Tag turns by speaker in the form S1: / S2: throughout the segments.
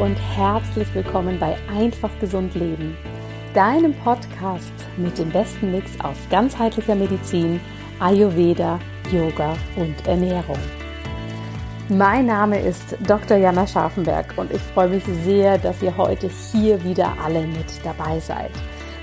S1: und herzlich willkommen bei Einfach Gesund Leben, deinem Podcast mit dem besten Mix aus ganzheitlicher Medizin, Ayurveda, Yoga und Ernährung. Mein Name ist Dr. Jana Scharfenberg und ich freue mich sehr, dass ihr heute hier wieder alle mit dabei seid.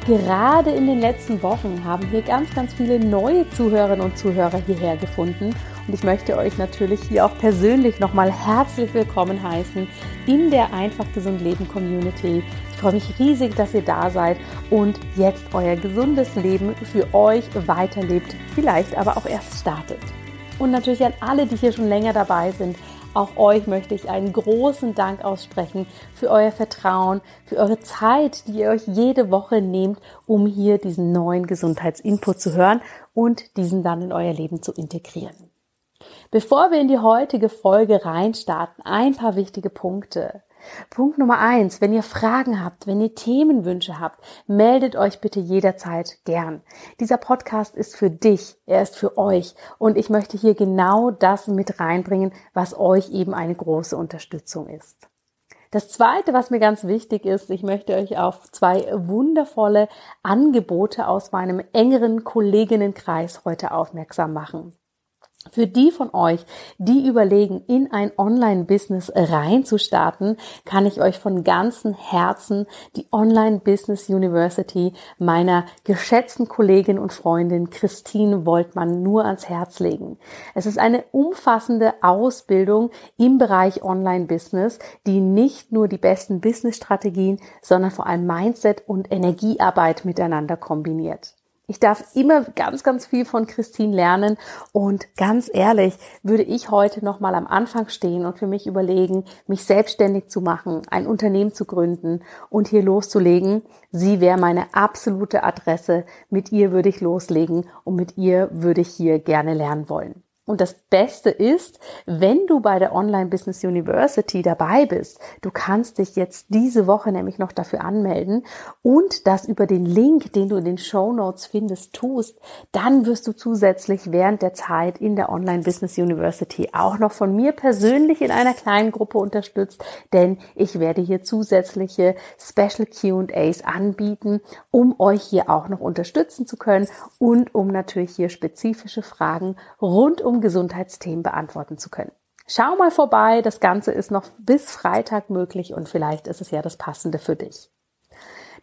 S1: Gerade in den letzten Wochen haben wir ganz, ganz viele neue Zuhörerinnen und Zuhörer hierher gefunden und ich möchte euch natürlich hier auch persönlich nochmal herzlich willkommen heißen in der Einfach Gesund Leben Community. Ich freue mich riesig, dass ihr da seid und jetzt euer gesundes Leben für euch weiterlebt, vielleicht aber auch erst startet. Und natürlich an alle, die hier schon länger dabei sind, auch euch möchte ich einen großen Dank aussprechen für euer Vertrauen, für eure Zeit, die ihr euch jede Woche nehmt, um hier diesen neuen Gesundheitsinput zu hören und diesen dann in euer Leben zu integrieren. Bevor wir in die heutige Folge reinstarten, ein paar wichtige Punkte. Punkt Nummer eins, wenn ihr Fragen habt, wenn ihr Themenwünsche habt, meldet euch bitte jederzeit gern. Dieser Podcast ist für dich, er ist für euch und ich möchte hier genau das mit reinbringen, was euch eben eine große Unterstützung ist. Das zweite, was mir ganz wichtig ist, ich möchte euch auf zwei wundervolle Angebote aus meinem engeren Kolleginnenkreis heute aufmerksam machen. Für die von euch, die überlegen, in ein Online-Business reinzustarten, kann ich euch von ganzem Herzen die Online-Business University meiner geschätzten Kollegin und Freundin Christine Woltmann nur ans Herz legen. Es ist eine umfassende Ausbildung im Bereich Online-Business, die nicht nur die besten Business-Strategien, sondern vor allem Mindset und Energiearbeit miteinander kombiniert. Ich darf immer ganz, ganz viel von Christine lernen und ganz ehrlich würde ich heute noch mal am Anfang stehen und für mich überlegen, mich selbstständig zu machen, ein Unternehmen zu gründen und hier loszulegen. Sie wäre meine absolute Adresse. Mit ihr würde ich loslegen und mit ihr würde ich hier gerne lernen wollen. Und das Beste ist, wenn du bei der Online Business University dabei bist, du kannst dich jetzt diese Woche nämlich noch dafür anmelden und das über den Link, den du in den Show Notes findest, tust, dann wirst du zusätzlich während der Zeit in der Online Business University auch noch von mir persönlich in einer kleinen Gruppe unterstützt, denn ich werde hier zusätzliche Special Q&As anbieten, um euch hier auch noch unterstützen zu können und um natürlich hier spezifische Fragen rund um Gesundheitsthemen beantworten zu können. Schau mal vorbei, das Ganze ist noch bis Freitag möglich und vielleicht ist es ja das Passende für dich.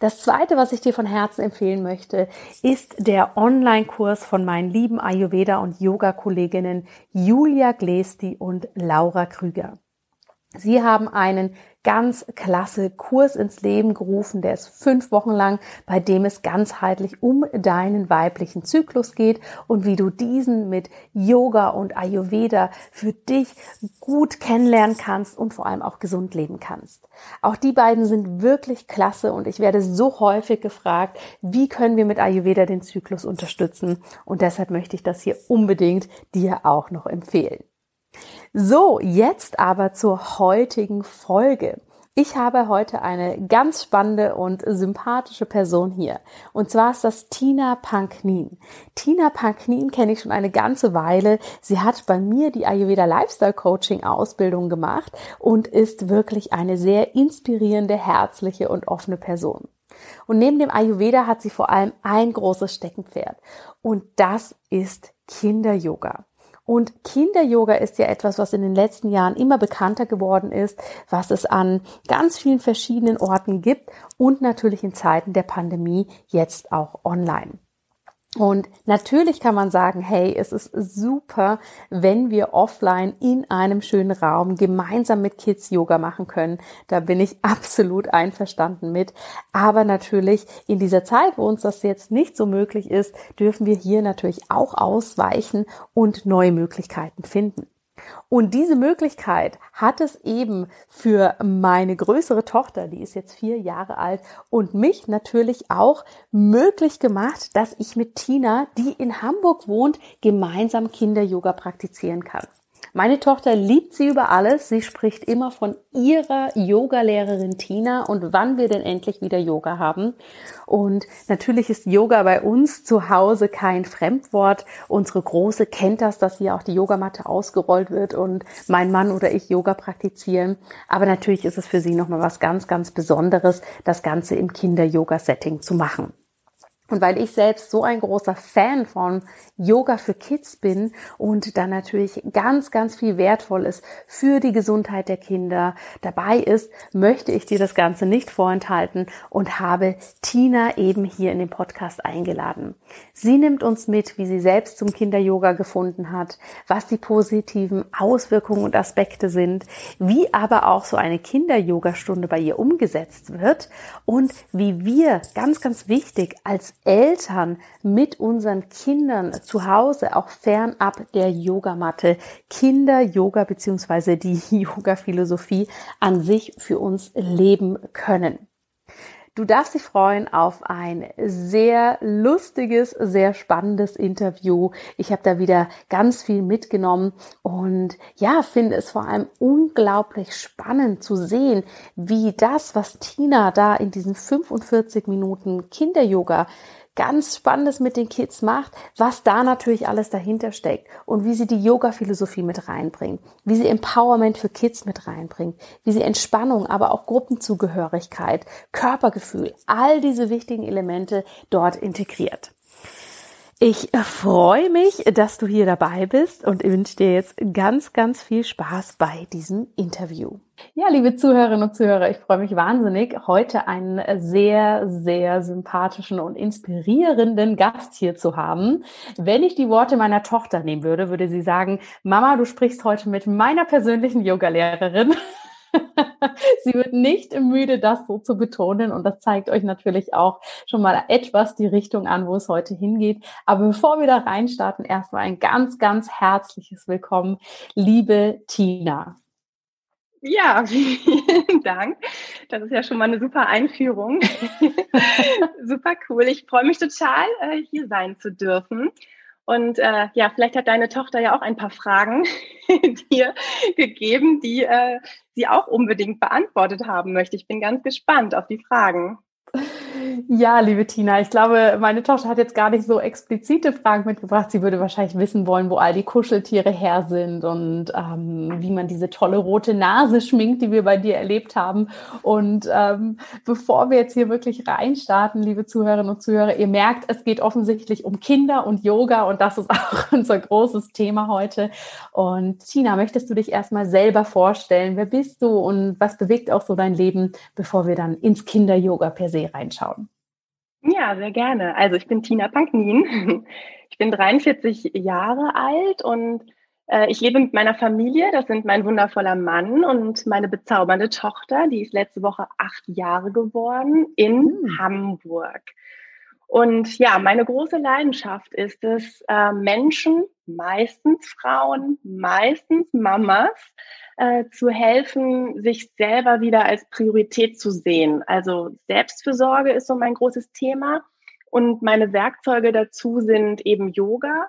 S1: Das zweite, was ich dir von Herzen empfehlen möchte, ist der Online-Kurs von meinen lieben Ayurveda und Yoga-Kolleginnen Julia Glesti und Laura Krüger. Sie haben einen ganz klasse Kurs ins Leben gerufen. Der ist fünf Wochen lang, bei dem es ganzheitlich um deinen weiblichen Zyklus geht und wie du diesen mit Yoga und Ayurveda für dich gut kennenlernen kannst und vor allem auch gesund leben kannst. Auch die beiden sind wirklich klasse und ich werde so häufig gefragt, wie können wir mit Ayurveda den Zyklus unterstützen und deshalb möchte ich das hier unbedingt dir auch noch empfehlen. So, jetzt aber zur heutigen Folge. Ich habe heute eine ganz spannende und sympathische Person hier. Und zwar ist das Tina Panknin. Tina Panknin kenne ich schon eine ganze Weile. Sie hat bei mir die Ayurveda Lifestyle Coaching Ausbildung gemacht und ist wirklich eine sehr inspirierende, herzliche und offene Person. Und neben dem Ayurveda hat sie vor allem ein großes Steckenpferd. Und das ist Kinder-Yoga. Und Kinder-Yoga ist ja etwas, was in den letzten Jahren immer bekannter geworden ist, was es an ganz vielen verschiedenen Orten gibt und natürlich in Zeiten der Pandemie jetzt auch online. Und natürlich kann man sagen, hey, es ist super, wenn wir offline in einem schönen Raum gemeinsam mit Kids Yoga machen können. Da bin ich absolut einverstanden mit. Aber natürlich in dieser Zeit, wo uns das jetzt nicht so möglich ist, dürfen wir hier natürlich auch ausweichen und neue Möglichkeiten finden. Und diese Möglichkeit hat es eben für meine größere Tochter, die ist jetzt vier Jahre alt, und mich natürlich auch möglich gemacht, dass ich mit Tina, die in Hamburg wohnt, gemeinsam Kinder-Yoga praktizieren kann. Meine Tochter liebt sie über alles. Sie spricht immer von ihrer Yoga-Lehrerin Tina und wann wir denn endlich wieder Yoga haben. Und natürlich ist Yoga bei uns zu Hause kein Fremdwort. Unsere Große kennt das, dass hier auch die Yogamatte ausgerollt wird und mein Mann oder ich Yoga praktizieren. Aber natürlich ist es für sie nochmal was ganz, ganz Besonderes, das Ganze im Kinder-Yoga-Setting zu machen. Und weil ich selbst so ein großer Fan von Yoga für Kids bin und da natürlich ganz, ganz viel wertvoll ist für die Gesundheit der Kinder dabei ist, möchte ich dir das Ganze nicht vorenthalten und habe Tina eben hier in den Podcast eingeladen. Sie nimmt uns mit, wie sie selbst zum Kinder-Yoga gefunden hat, was die positiven Auswirkungen und Aspekte sind, wie aber auch so eine Kinder-Yoga-Stunde bei ihr umgesetzt wird und wie wir ganz, ganz wichtig als Eltern mit unseren Kindern zu Hause auch fernab der Yogamatte Kinder-Yoga beziehungsweise die Yoga-Philosophie an sich für uns leben können. Du darfst dich freuen auf ein sehr lustiges, sehr spannendes Interview. Ich habe da wieder ganz viel mitgenommen und ja, finde es vor allem unglaublich spannend zu sehen, wie das, was Tina da in diesen 45 Minuten Kinder-Yoga ganz Spannendes mit den Kids macht, was da natürlich alles dahinter steckt und wie sie die Yoga-Philosophie mit reinbringt, wie sie Empowerment für Kids mit reinbringt, wie sie Entspannung, aber auch Gruppenzugehörigkeit, Körpergefühl, all diese wichtigen Elemente dort integriert. Ich freue mich, dass du hier dabei bist und wünsche dir jetzt ganz, ganz viel Spaß bei diesem Interview. Ja, liebe Zuhörerinnen und Zuhörer, ich freue mich wahnsinnig, heute einen sehr, sehr sympathischen und inspirierenden Gast hier zu haben. Wenn ich die Worte meiner Tochter nehmen würde, würde sie sagen, Mama, du sprichst heute mit meiner persönlichen Yogalehrerin. Sie wird nicht müde, das so zu betonen und das zeigt euch natürlich auch schon mal etwas die Richtung an, wo es heute hingeht. Aber bevor wir da reinstarten, erstmal ein ganz, ganz herzliches Willkommen, liebe Tina.
S2: Ja, vielen Dank. Das ist ja schon mal eine super Einführung. super cool. Ich freue mich total, äh, hier sein zu dürfen. Und äh, ja, vielleicht hat deine Tochter ja auch ein paar Fragen dir gegeben, die äh, sie auch unbedingt beantwortet haben möchte. Ich bin ganz gespannt auf die Fragen.
S1: Ja, liebe Tina, ich glaube, meine Tochter hat jetzt gar nicht so explizite Fragen mitgebracht. Sie würde wahrscheinlich wissen wollen, wo all die Kuscheltiere her sind und ähm, wie man diese tolle rote Nase schminkt, die wir bei dir erlebt haben. Und ähm, bevor wir jetzt hier wirklich reinstarten, liebe Zuhörerinnen und Zuhörer, ihr merkt, es geht offensichtlich um Kinder und Yoga und das ist auch unser großes Thema heute. Und Tina, möchtest du dich erstmal selber vorstellen? Wer bist du und was bewegt auch so dein Leben, bevor wir dann ins Kinder-Yoga per se reinschauen?
S2: Ja, sehr gerne. Also ich bin Tina Panknin. Ich bin 43 Jahre alt und äh, ich lebe mit meiner Familie. Das sind mein wundervoller Mann und meine bezaubernde Tochter. Die ist letzte Woche acht Jahre geworden in mhm. Hamburg. Und ja, meine große Leidenschaft ist es, äh, Menschen, meistens Frauen, meistens Mamas, äh, zu helfen, sich selber wieder als Priorität zu sehen. Also Selbstfürsorge ist so mein großes Thema. Und meine Werkzeuge dazu sind eben Yoga,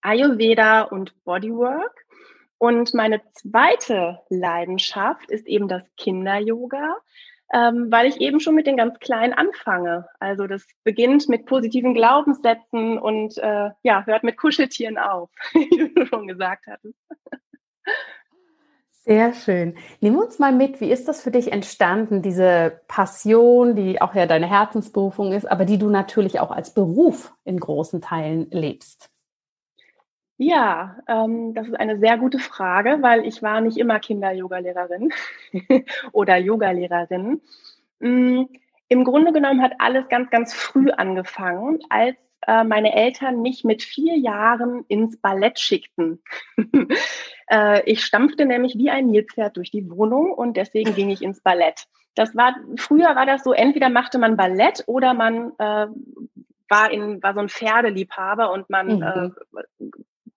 S2: Ayurveda und Bodywork. Und meine zweite Leidenschaft ist eben das Kinder-Yoga, ähm, weil ich eben schon mit den ganz Kleinen anfange. Also das beginnt mit positiven Glaubenssätzen und äh, ja, hört mit Kuscheltieren auf, wie du schon gesagt hattest.
S1: Sehr schön. Nimm uns mal mit, wie ist das für dich entstanden, diese Passion, die auch ja deine Herzensberufung ist, aber die du natürlich auch als Beruf in großen Teilen lebst?
S2: Ja, ähm, das ist eine sehr gute Frage, weil ich war nicht immer Kinder-Yoga-Lehrerin oder Yoga-Lehrerin. Mm, Im Grunde genommen hat alles ganz, ganz früh angefangen, als äh, meine Eltern mich mit vier Jahren ins Ballett schickten. äh, ich stampfte nämlich wie ein Nilpferd durch die Wohnung und deswegen ging ich ins Ballett. Das war, früher war das so, entweder machte man Ballett oder man äh, war in, war so ein Pferdeliebhaber und man mhm. äh,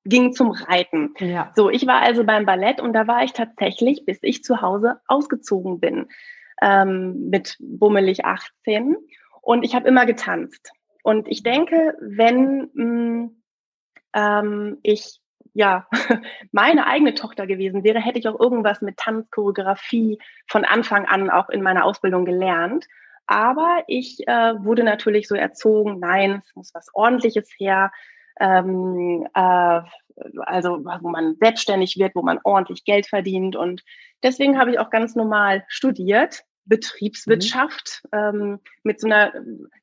S2: ging zum Reiten. Ja. So, ich war also beim Ballett und da war ich tatsächlich, bis ich zu Hause ausgezogen bin, ähm, mit bummelig 18. Und ich habe immer getanzt. Und ich denke, wenn mh, mm, ähm, ich ja meine eigene Tochter gewesen wäre, hätte ich auch irgendwas mit Tanzchoreografie von Anfang an auch in meiner Ausbildung gelernt. Aber ich äh, wurde natürlich so erzogen, nein, es muss was Ordentliches her. Ähm, äh, also wo man selbstständig wird, wo man ordentlich Geld verdient. Und deswegen habe ich auch ganz normal studiert, Betriebswirtschaft, mhm. ähm, mit so einer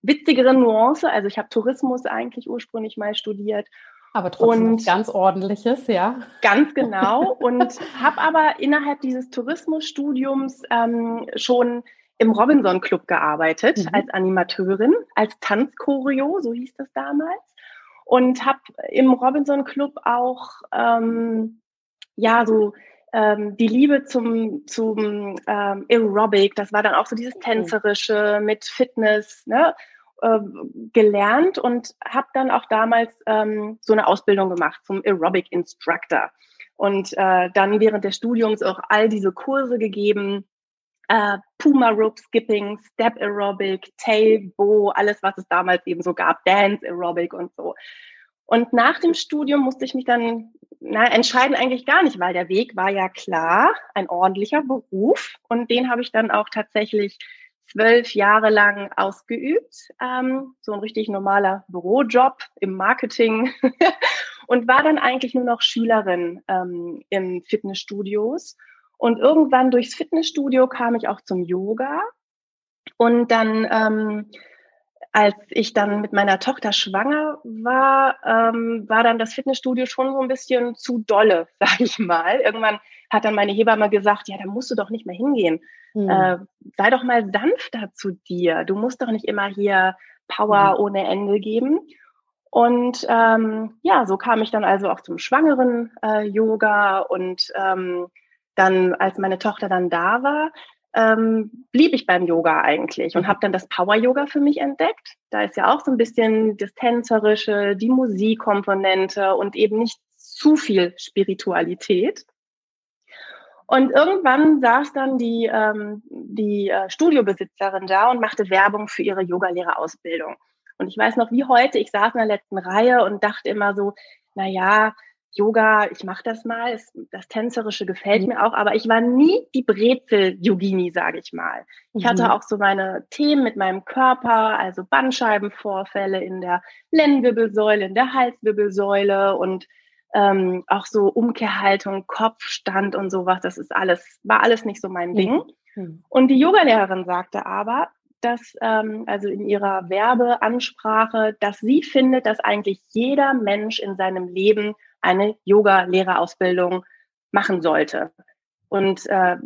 S2: witzigeren Nuance. Also ich habe Tourismus eigentlich ursprünglich mal studiert.
S1: Aber trotzdem und ganz ordentliches, ja.
S2: Ganz genau. Und habe aber innerhalb dieses Tourismusstudiums ähm, schon im Robinson Club gearbeitet mhm. als Animateurin, als Tanzchoreo, so hieß das damals. Und habe im Robinson Club auch ähm, ja so ähm, die Liebe zum, zum ähm, Aerobic, das war dann auch so dieses mhm. Tänzerische mit Fitness, ne, äh, gelernt und habe dann auch damals ähm, so eine Ausbildung gemacht zum Aerobic Instructor. Und äh, dann während des Studiums auch all diese Kurse gegeben, äh, Puma Rope Skipping, Step Aerobic, Tail Bow, alles, was es damals eben so gab, Dance Aerobic und so. Und nach dem Studium musste ich mich dann na, entscheiden eigentlich gar nicht, weil der Weg war ja klar, ein ordentlicher Beruf. Und den habe ich dann auch tatsächlich zwölf Jahre lang ausgeübt. Ähm, so ein richtig normaler Bürojob im Marketing. und war dann eigentlich nur noch Schülerin ähm, in Fitnessstudios. Und irgendwann durchs Fitnessstudio kam ich auch zum Yoga. Und dann ähm, als ich dann mit meiner Tochter schwanger war, ähm, war dann das Fitnessstudio schon so ein bisschen zu dolle, sag ich mal. Irgendwann hat dann meine Hebamme gesagt, ja, da musst du doch nicht mehr hingehen. Mhm. Äh, sei doch mal sanfter zu dir. Du musst doch nicht immer hier Power mhm. ohne Ende geben. Und ähm, ja, so kam ich dann also auch zum schwangeren äh, Yoga und ähm, dann, als meine Tochter dann da war, ähm, blieb ich beim Yoga eigentlich und mhm. habe dann das Power Yoga für mich entdeckt. Da ist ja auch so ein bisschen das Tänzerische, die Musikkomponente und eben nicht zu viel Spiritualität. Und irgendwann saß dann die, ähm, die äh, Studiobesitzerin da und machte Werbung für ihre Yogalehrerausbildung. Und ich weiß noch wie heute, ich saß in der letzten Reihe und dachte immer so, na ja, Yoga, ich mache das mal, das Tänzerische gefällt mhm. mir auch, aber ich war nie die Brezel-Yogini, sage ich mal. Ich mhm. hatte auch so meine Themen mit meinem Körper, also Bandscheibenvorfälle in der Lendenwirbelsäule, in der Halswirbelsäule und ähm, auch so Umkehrhaltung, Kopfstand und sowas. Das ist alles, war alles nicht so mein mhm. Ding. Mhm. Und die Yogalehrerin sagte aber, dass, ähm, also in ihrer Werbeansprache, dass sie findet, dass eigentlich jeder Mensch in seinem Leben eine Yoga-Lehrerausbildung machen sollte. Und äh,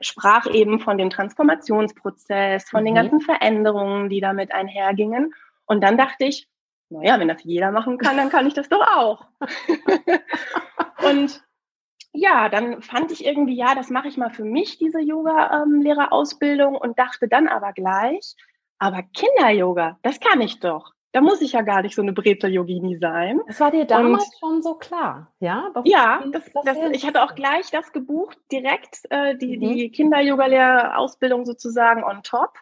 S2: sprach eben von dem Transformationsprozess, von mhm. den ganzen Veränderungen, die damit einhergingen. Und dann dachte ich, naja, wenn das jeder machen kann, dann kann ich das doch auch. und ja, dann fand ich irgendwie, ja, das mache ich mal für mich, diese Yoga-Lehrerausbildung und dachte dann aber gleich, aber Kinder-Yoga, das kann ich doch da muss ich ja gar nicht so eine Brezel-Yogini sein.
S1: Das war dir damals und, schon so klar, ja?
S2: Warum ja, das, das, ich hatte auch gleich das gebucht, direkt äh, die, mhm. die Kinder-Yoga-Ausbildung sozusagen on top.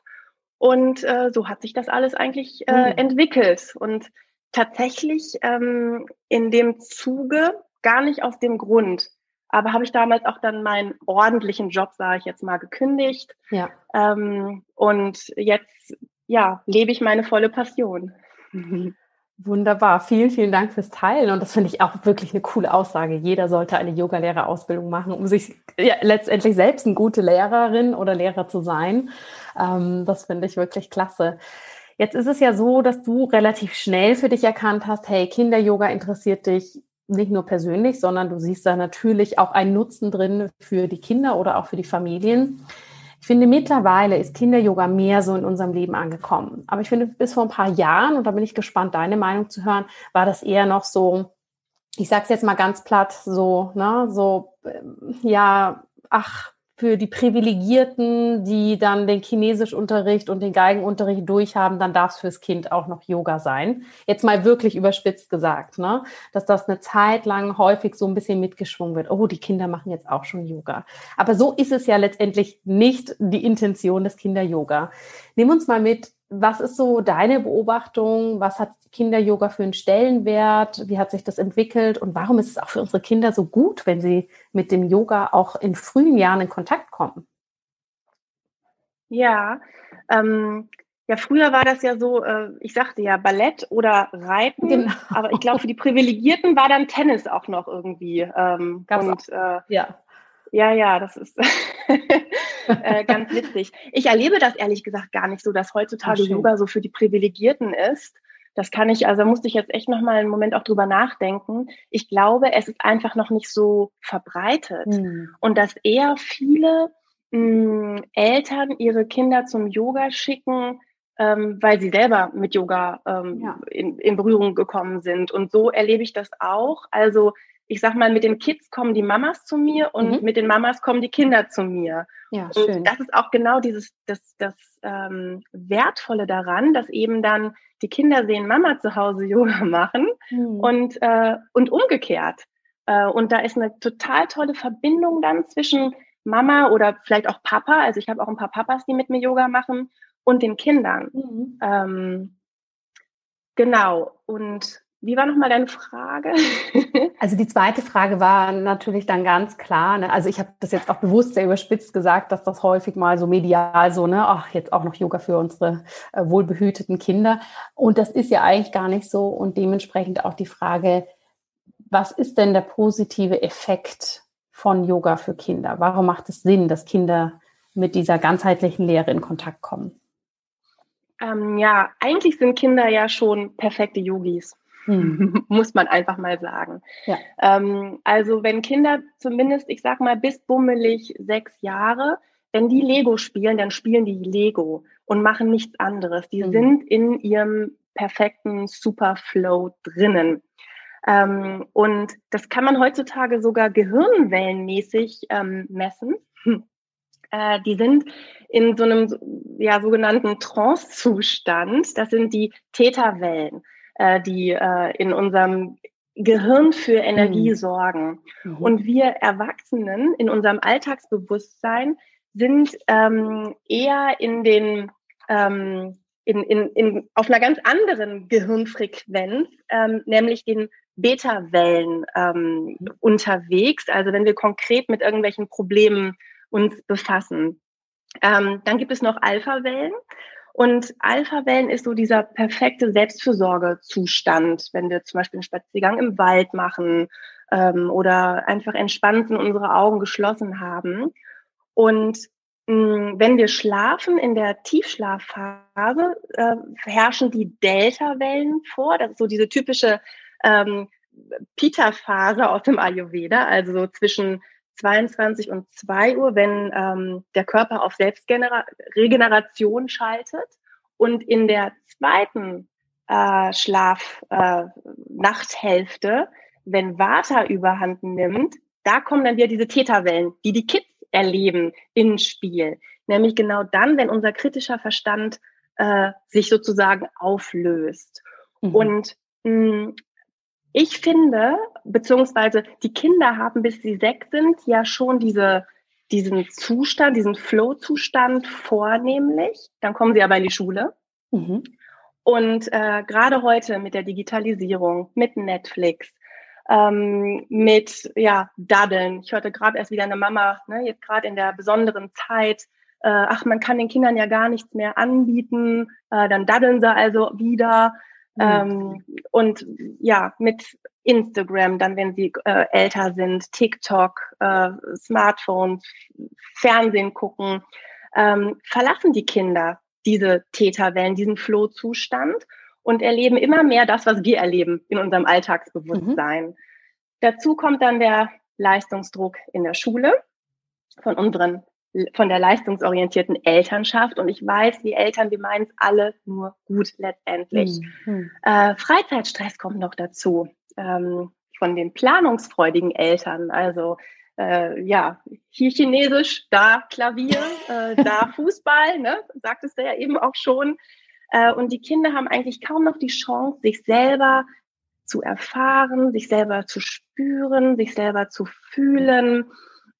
S2: Und äh, so hat sich das alles eigentlich äh, mhm. entwickelt. Und tatsächlich ähm, in dem Zuge gar nicht aus dem Grund. Aber habe ich damals auch dann meinen ordentlichen Job, sage ich jetzt mal, gekündigt. Ja. Ähm, und jetzt ja, lebe ich meine volle Passion.
S1: Wunderbar. Vielen, vielen Dank fürs Teilen. Und das finde ich auch wirklich eine coole Aussage. Jeder sollte eine Yogalehrerausbildung machen, um sich ja, letztendlich selbst eine gute Lehrerin oder Lehrer zu sein. Ähm, das finde ich wirklich klasse. Jetzt ist es ja so, dass du relativ schnell für dich erkannt hast, hey, Kinder-Yoga interessiert dich nicht nur persönlich, sondern du siehst da natürlich auch einen Nutzen drin für die Kinder oder auch für die Familien. Ich finde, mittlerweile ist Kinder-Yoga mehr so in unserem Leben angekommen. Aber ich finde, bis vor ein paar Jahren, und da bin ich gespannt, deine Meinung zu hören, war das eher noch so, ich sag's jetzt mal ganz platt, so, ne, so, ähm, ja, ach, für die Privilegierten, die dann den Chinesischunterricht und den Geigenunterricht durchhaben, dann darf es fürs Kind auch noch Yoga sein. Jetzt mal wirklich überspitzt gesagt, ne? dass das eine Zeit lang häufig so ein bisschen mitgeschwungen wird. Oh, die Kinder machen jetzt auch schon Yoga. Aber so ist es ja letztendlich nicht die Intention des Kinder-Yoga. Nimm uns mal mit, was ist so deine Beobachtung? Was hat Kinder-Yoga für einen Stellenwert? Wie hat sich das entwickelt? Und warum ist es auch für unsere Kinder so gut, wenn sie mit dem Yoga auch in frühen Jahren in Kontakt kommen?
S2: Ja, ähm, ja, früher war das ja so, äh, ich sagte ja Ballett oder Reiten, genau. aber ich glaube, für die Privilegierten war dann Tennis auch noch irgendwie. Ähm, und äh, ja. Ja, ja, das ist äh, ganz witzig. Ich erlebe das ehrlich gesagt gar nicht so, dass heutzutage Ach, Yoga so für die Privilegierten ist. Das kann ich, also musste ich jetzt echt noch mal einen Moment auch drüber nachdenken. Ich glaube, es ist einfach noch nicht so verbreitet hm. und dass eher viele mh, hm, Eltern ihre Kinder zum Yoga schicken, ähm, weil sie selber mit Yoga ähm, ja. in, in Berührung gekommen sind. Und so erlebe ich das auch. Also ich sag mal, mit den Kids kommen die Mamas zu mir und mhm. mit den Mamas kommen die Kinder zu mir. Ja, schön. Und das ist auch genau dieses, das, das ähm, Wertvolle daran, dass eben dann die Kinder sehen, Mama zu Hause Yoga machen mhm. und, äh, und umgekehrt. Äh, und da ist eine total tolle Verbindung dann zwischen Mama oder vielleicht auch Papa. Also ich habe auch ein paar Papas, die mit mir Yoga machen und den Kindern. Mhm. Ähm, genau. Und wie war nochmal deine Frage?
S1: also die zweite Frage war natürlich dann ganz klar, ne? also ich habe das jetzt auch bewusst sehr überspitzt gesagt, dass das häufig mal so medial so, ne, ach, jetzt auch noch Yoga für unsere äh, wohlbehüteten Kinder. Und das ist ja eigentlich gar nicht so. Und dementsprechend auch die Frage, was ist denn der positive Effekt von Yoga für Kinder? Warum macht es Sinn, dass Kinder mit dieser ganzheitlichen Lehre in Kontakt kommen?
S2: Ähm, ja, eigentlich sind Kinder ja schon perfekte Yogis. Hm. Muss man einfach mal sagen. Ja. Ähm, also wenn Kinder zumindest, ich sag mal, bis bummelig sechs Jahre, wenn die Lego spielen, dann spielen die Lego und machen nichts anderes. Die mhm. sind in ihrem perfekten Superflow drinnen. Ähm, und das kann man heutzutage sogar gehirnwellenmäßig ähm, messen. Hm. Äh, die sind in so einem ja, sogenannten Trance-Zustand. Das sind die Theta-Wellen, äh, die äh, in unserem Gehirn für Energie mhm. sorgen. Mhm. Und wir Erwachsenen in unserem Alltagsbewusstsein sind ähm, eher in den ähm, in, in, in, auf einer ganz anderen Gehirnfrequenz, ähm, nämlich den Beta-Wellen ähm, unterwegs. Also wenn wir konkret mit irgendwelchen Problemen uns befassen. Ähm, dann gibt es noch Alpha-Wellen. Und Alpha-Wellen ist so dieser perfekte Selbstfürsorgezustand, wenn wir zum Beispiel einen Spaziergang im Wald machen ähm, oder einfach entspannt unsere Augen geschlossen haben. Und mh, mm, wenn wir schlafen, in der Tiefschlafphase, äh, herrschen die Delta-Wellen vor. Das ist so diese typische ähm, Pita-Phase aus dem Ayurveda, also so zwischen 22 und 2 Uhr, wenn ähm, der Körper auf Selbstregeneration schaltet. Und in der zweiten äh, Schlaf-Nachthälfte, äh, wenn Vata überhand nimmt, da kommen dann wieder diese Täterwellen, die die Kids erleben, ins Spiel. Nämlich genau dann, wenn unser kritischer Verstand äh, sich sozusagen auflöst. Mhm. Und mh, ich finde, beziehungsweise die Kinder haben, bis sie sechs sind, ja schon diese, diesen Zustand, diesen Flow-Zustand vornehmlich. Dann kommen sie aber in die Schule. Mhm. Und äh, gerade heute mit der Digitalisierung, mit Netflix, ähm, mit ja Daddeln. Ich hörte gerade erst wieder eine Mama, ne, jetzt gerade in der besonderen Zeit, äh, ach, man kann den Kindern ja gar nichts mehr anbieten, äh, dann daddeln sie also wieder. Mhm. Ähm, und ja, mit Instagram, dann wenn sie äh, älter sind, TikTok, äh, Smartphones, Fernsehen gucken, ähm, verlassen die Kinder diese Täterwellen, diesen Flow-Zustand und erleben immer mehr das, was wir erleben in unserem Alltagsbewusstsein. Mhm. Dazu kommt dann der Leistungsdruck in der Schule von unseren von der leistungsorientierten Elternschaft. Und ich weiß, die Eltern, wir meinen es alle nur gut letztendlich. Mhm. Äh, Freizeitstress kommt noch dazu. Ähm, von den planungsfreudigen Eltern. Also äh, ja, hier Chinesisch, da Klavier, äh, da Fußball, ne? sagtest du ja eben auch schon. Äh, und die Kinder haben eigentlich kaum noch die Chance, sich selber zu erfahren, sich selber zu spüren, sich selber zu fühlen.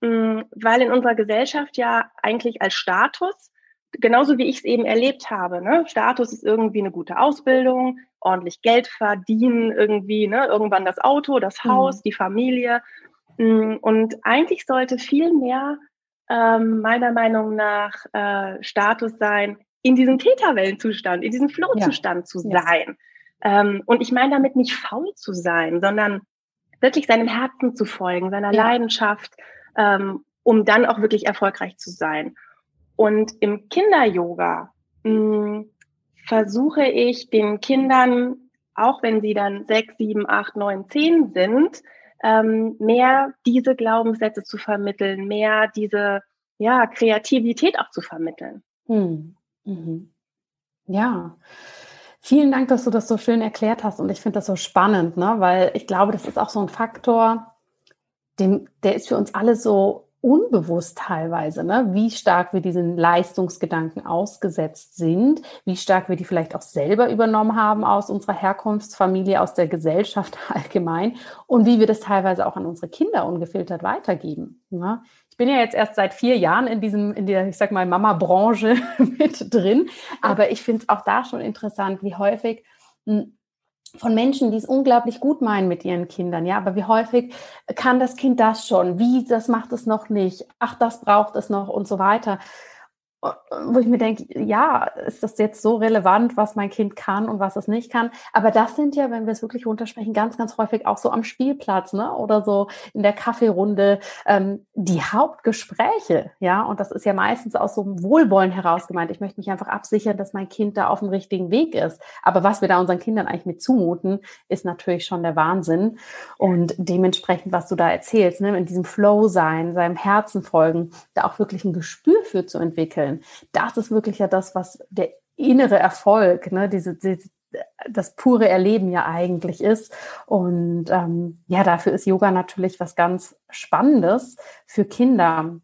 S2: Mm, weil in unserer Gesellschaft ja eigentlich als Status genauso wie ich es eben erlebt habe. Ne? Status ist irgendwie eine gute Ausbildung, ordentlich Geld verdienen, irgendwie, ne? irgendwann das Auto, das mhm. Haus, mhm. die Familie. Mm, und eigentlich sollte viel mehr ähm, meiner Meinung nach äh, Status sein, in diesem Täterwellenzustand, in diesem Flow-Zustand ja. zu sein. Ja. Ähm, und ich meine damit nicht faul zu sein, sondern wirklich seinem Herzen zu folgen, seiner ja. Leidenschaft, ähm, um dann auch wirklich erfolgreich zu sein. Und im Kinder-Yoga mm, versuche ich den Kindern, auch wenn sie dann sechs, sieben, acht, neun, zehn sind, ähm, mehr diese Glaubenssätze zu vermitteln, mehr diese ja, Kreativität auch zu vermitteln. Hm.
S1: Mhm. Ja. Vielen Dank, dass du das so schön erklärt hast und ich finde das so spannend, ne? weil ich glaube, das ist auch so ein Faktor, dem, der ist für uns alle so unbewusst teilweise, ne? wie stark wir diesen Leistungsgedanken ausgesetzt sind, wie stark wir die vielleicht auch selber übernommen haben aus unserer Herkunftsfamilie, aus der Gesellschaft allgemein und wie wir das teilweise auch an unsere Kinder ungefiltert weitergeben. Ne? Ich bin ja jetzt erst seit vier Jahren in diesem, in der, ich sag mal, Mama-Branche mit drin, aber ich finde es auch da schon interessant, wie häufig hm, von Menschen, die es unglaublich gut meinen mit ihren Kindern, ja, aber wie häufig kann das Kind das schon? Wie, das macht es noch nicht? Ach, das braucht es noch und so weiter wo ich mir denke, ja, ist das jetzt so relevant, was mein Kind kann und was es nicht kann? Aber das sind ja, wenn wir es wirklich runtersprechen, ganz, ganz häufig auch so am Spielplatz, ne? Oder so in der Kaffeerunde ähm, die Hauptgespräche, ja. Und das ist ja meistens aus so einem Wohlwollen heraus gemeint. Ich möchte mich einfach absichern, dass mein Kind da auf dem richtigen Weg ist. Aber was wir da unseren Kindern eigentlich mit zumuten, ist natürlich schon der Wahnsinn. Und dementsprechend, was du da erzählst, ne? in diesem Flow sein, seinem Herzen folgen, da auch wirklich ein Gespür für zu entwickeln. Das ist wirklich ja das, was der innere Erfolg, ne, diese, diese das pure Erleben ja eigentlich ist. Und ähm, ja, dafür ist Yoga natürlich was ganz Spannendes für Kinder.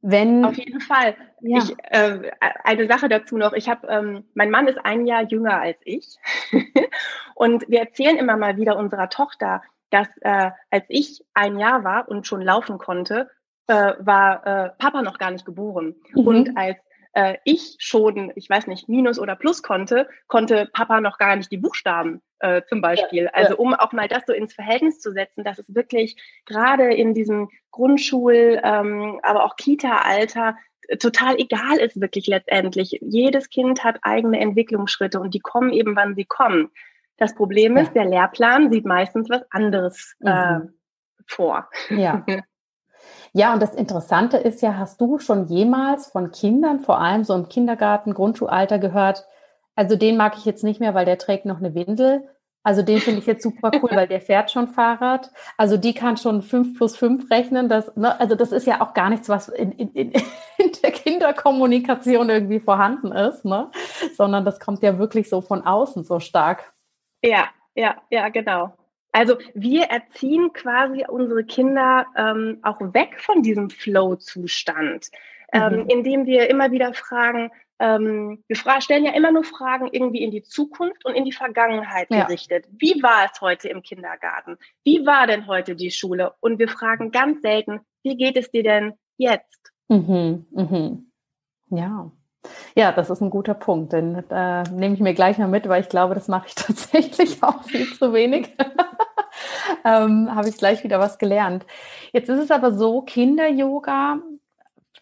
S2: Wenn, Auf jeden Fall. Ja. Ich, äh, eine Sache dazu noch. Ich habe, ähm, mein Mann ist ein Jahr jünger als ich. und wir erzählen immer mal wieder unserer Tochter, dass äh, als ich ein Jahr war und schon laufen konnte, äh, war äh, Papa noch gar nicht geboren. Mhm. Und als äh, ich schon, ich weiß nicht, Minus oder Plus konnte, konnte Papa noch gar nicht die Buchstaben äh, zum Beispiel. Ja, also um auch mal das so ins Verhältnis zu setzen, dass es wirklich gerade in diesem Grundschul, ähm, aber auch Kita-Alter total egal ist wirklich letztendlich. Jedes Kind hat eigene Entwicklungsschritte und die kommen eben, wann sie kommen. Das Problem ist, der Lehrplan sieht meistens was anderes äh, mhm. vor.
S1: Ja. Ja, und das Interessante ist ja, hast du schon jemals von Kindern, vor allem so im Kindergarten, Grundschulalter gehört, also den mag ich jetzt nicht mehr, weil der trägt noch eine Windel. Also den finde ich jetzt super cool, weil der fährt schon Fahrrad. Also die kann schon fünf plus fünf rechnen. Das, ne, also das ist ja auch gar nichts, was in, in, in, der Kinderkommunikation irgendwie vorhanden ist, ne? sondern das kommt ja wirklich so von außen so stark.
S2: Ja, ja, ja, genau. Also wir erziehen quasi unsere Kinder ähm, auch weg von diesem Flow-Zustand, ähm, mhm. indem wir immer wieder fragen, ähm, wir stellen ja immer nur Fragen irgendwie in die Zukunft und in die Vergangenheit ja. gerichtet. Wie war es heute im Kindergarten? Wie war denn heute die Schule? Und wir fragen ganz selten, wie geht es dir denn jetzt?
S1: Mhm. Mhm. Ja. Ja, das ist ein guter Punkt, den äh, nehme ich mir gleich mal mit, weil ich glaube, das mache ich tatsächlich auch viel zu wenig. ähm, Habe ich gleich wieder was gelernt. Jetzt ist es aber so, Kinder-Yoga,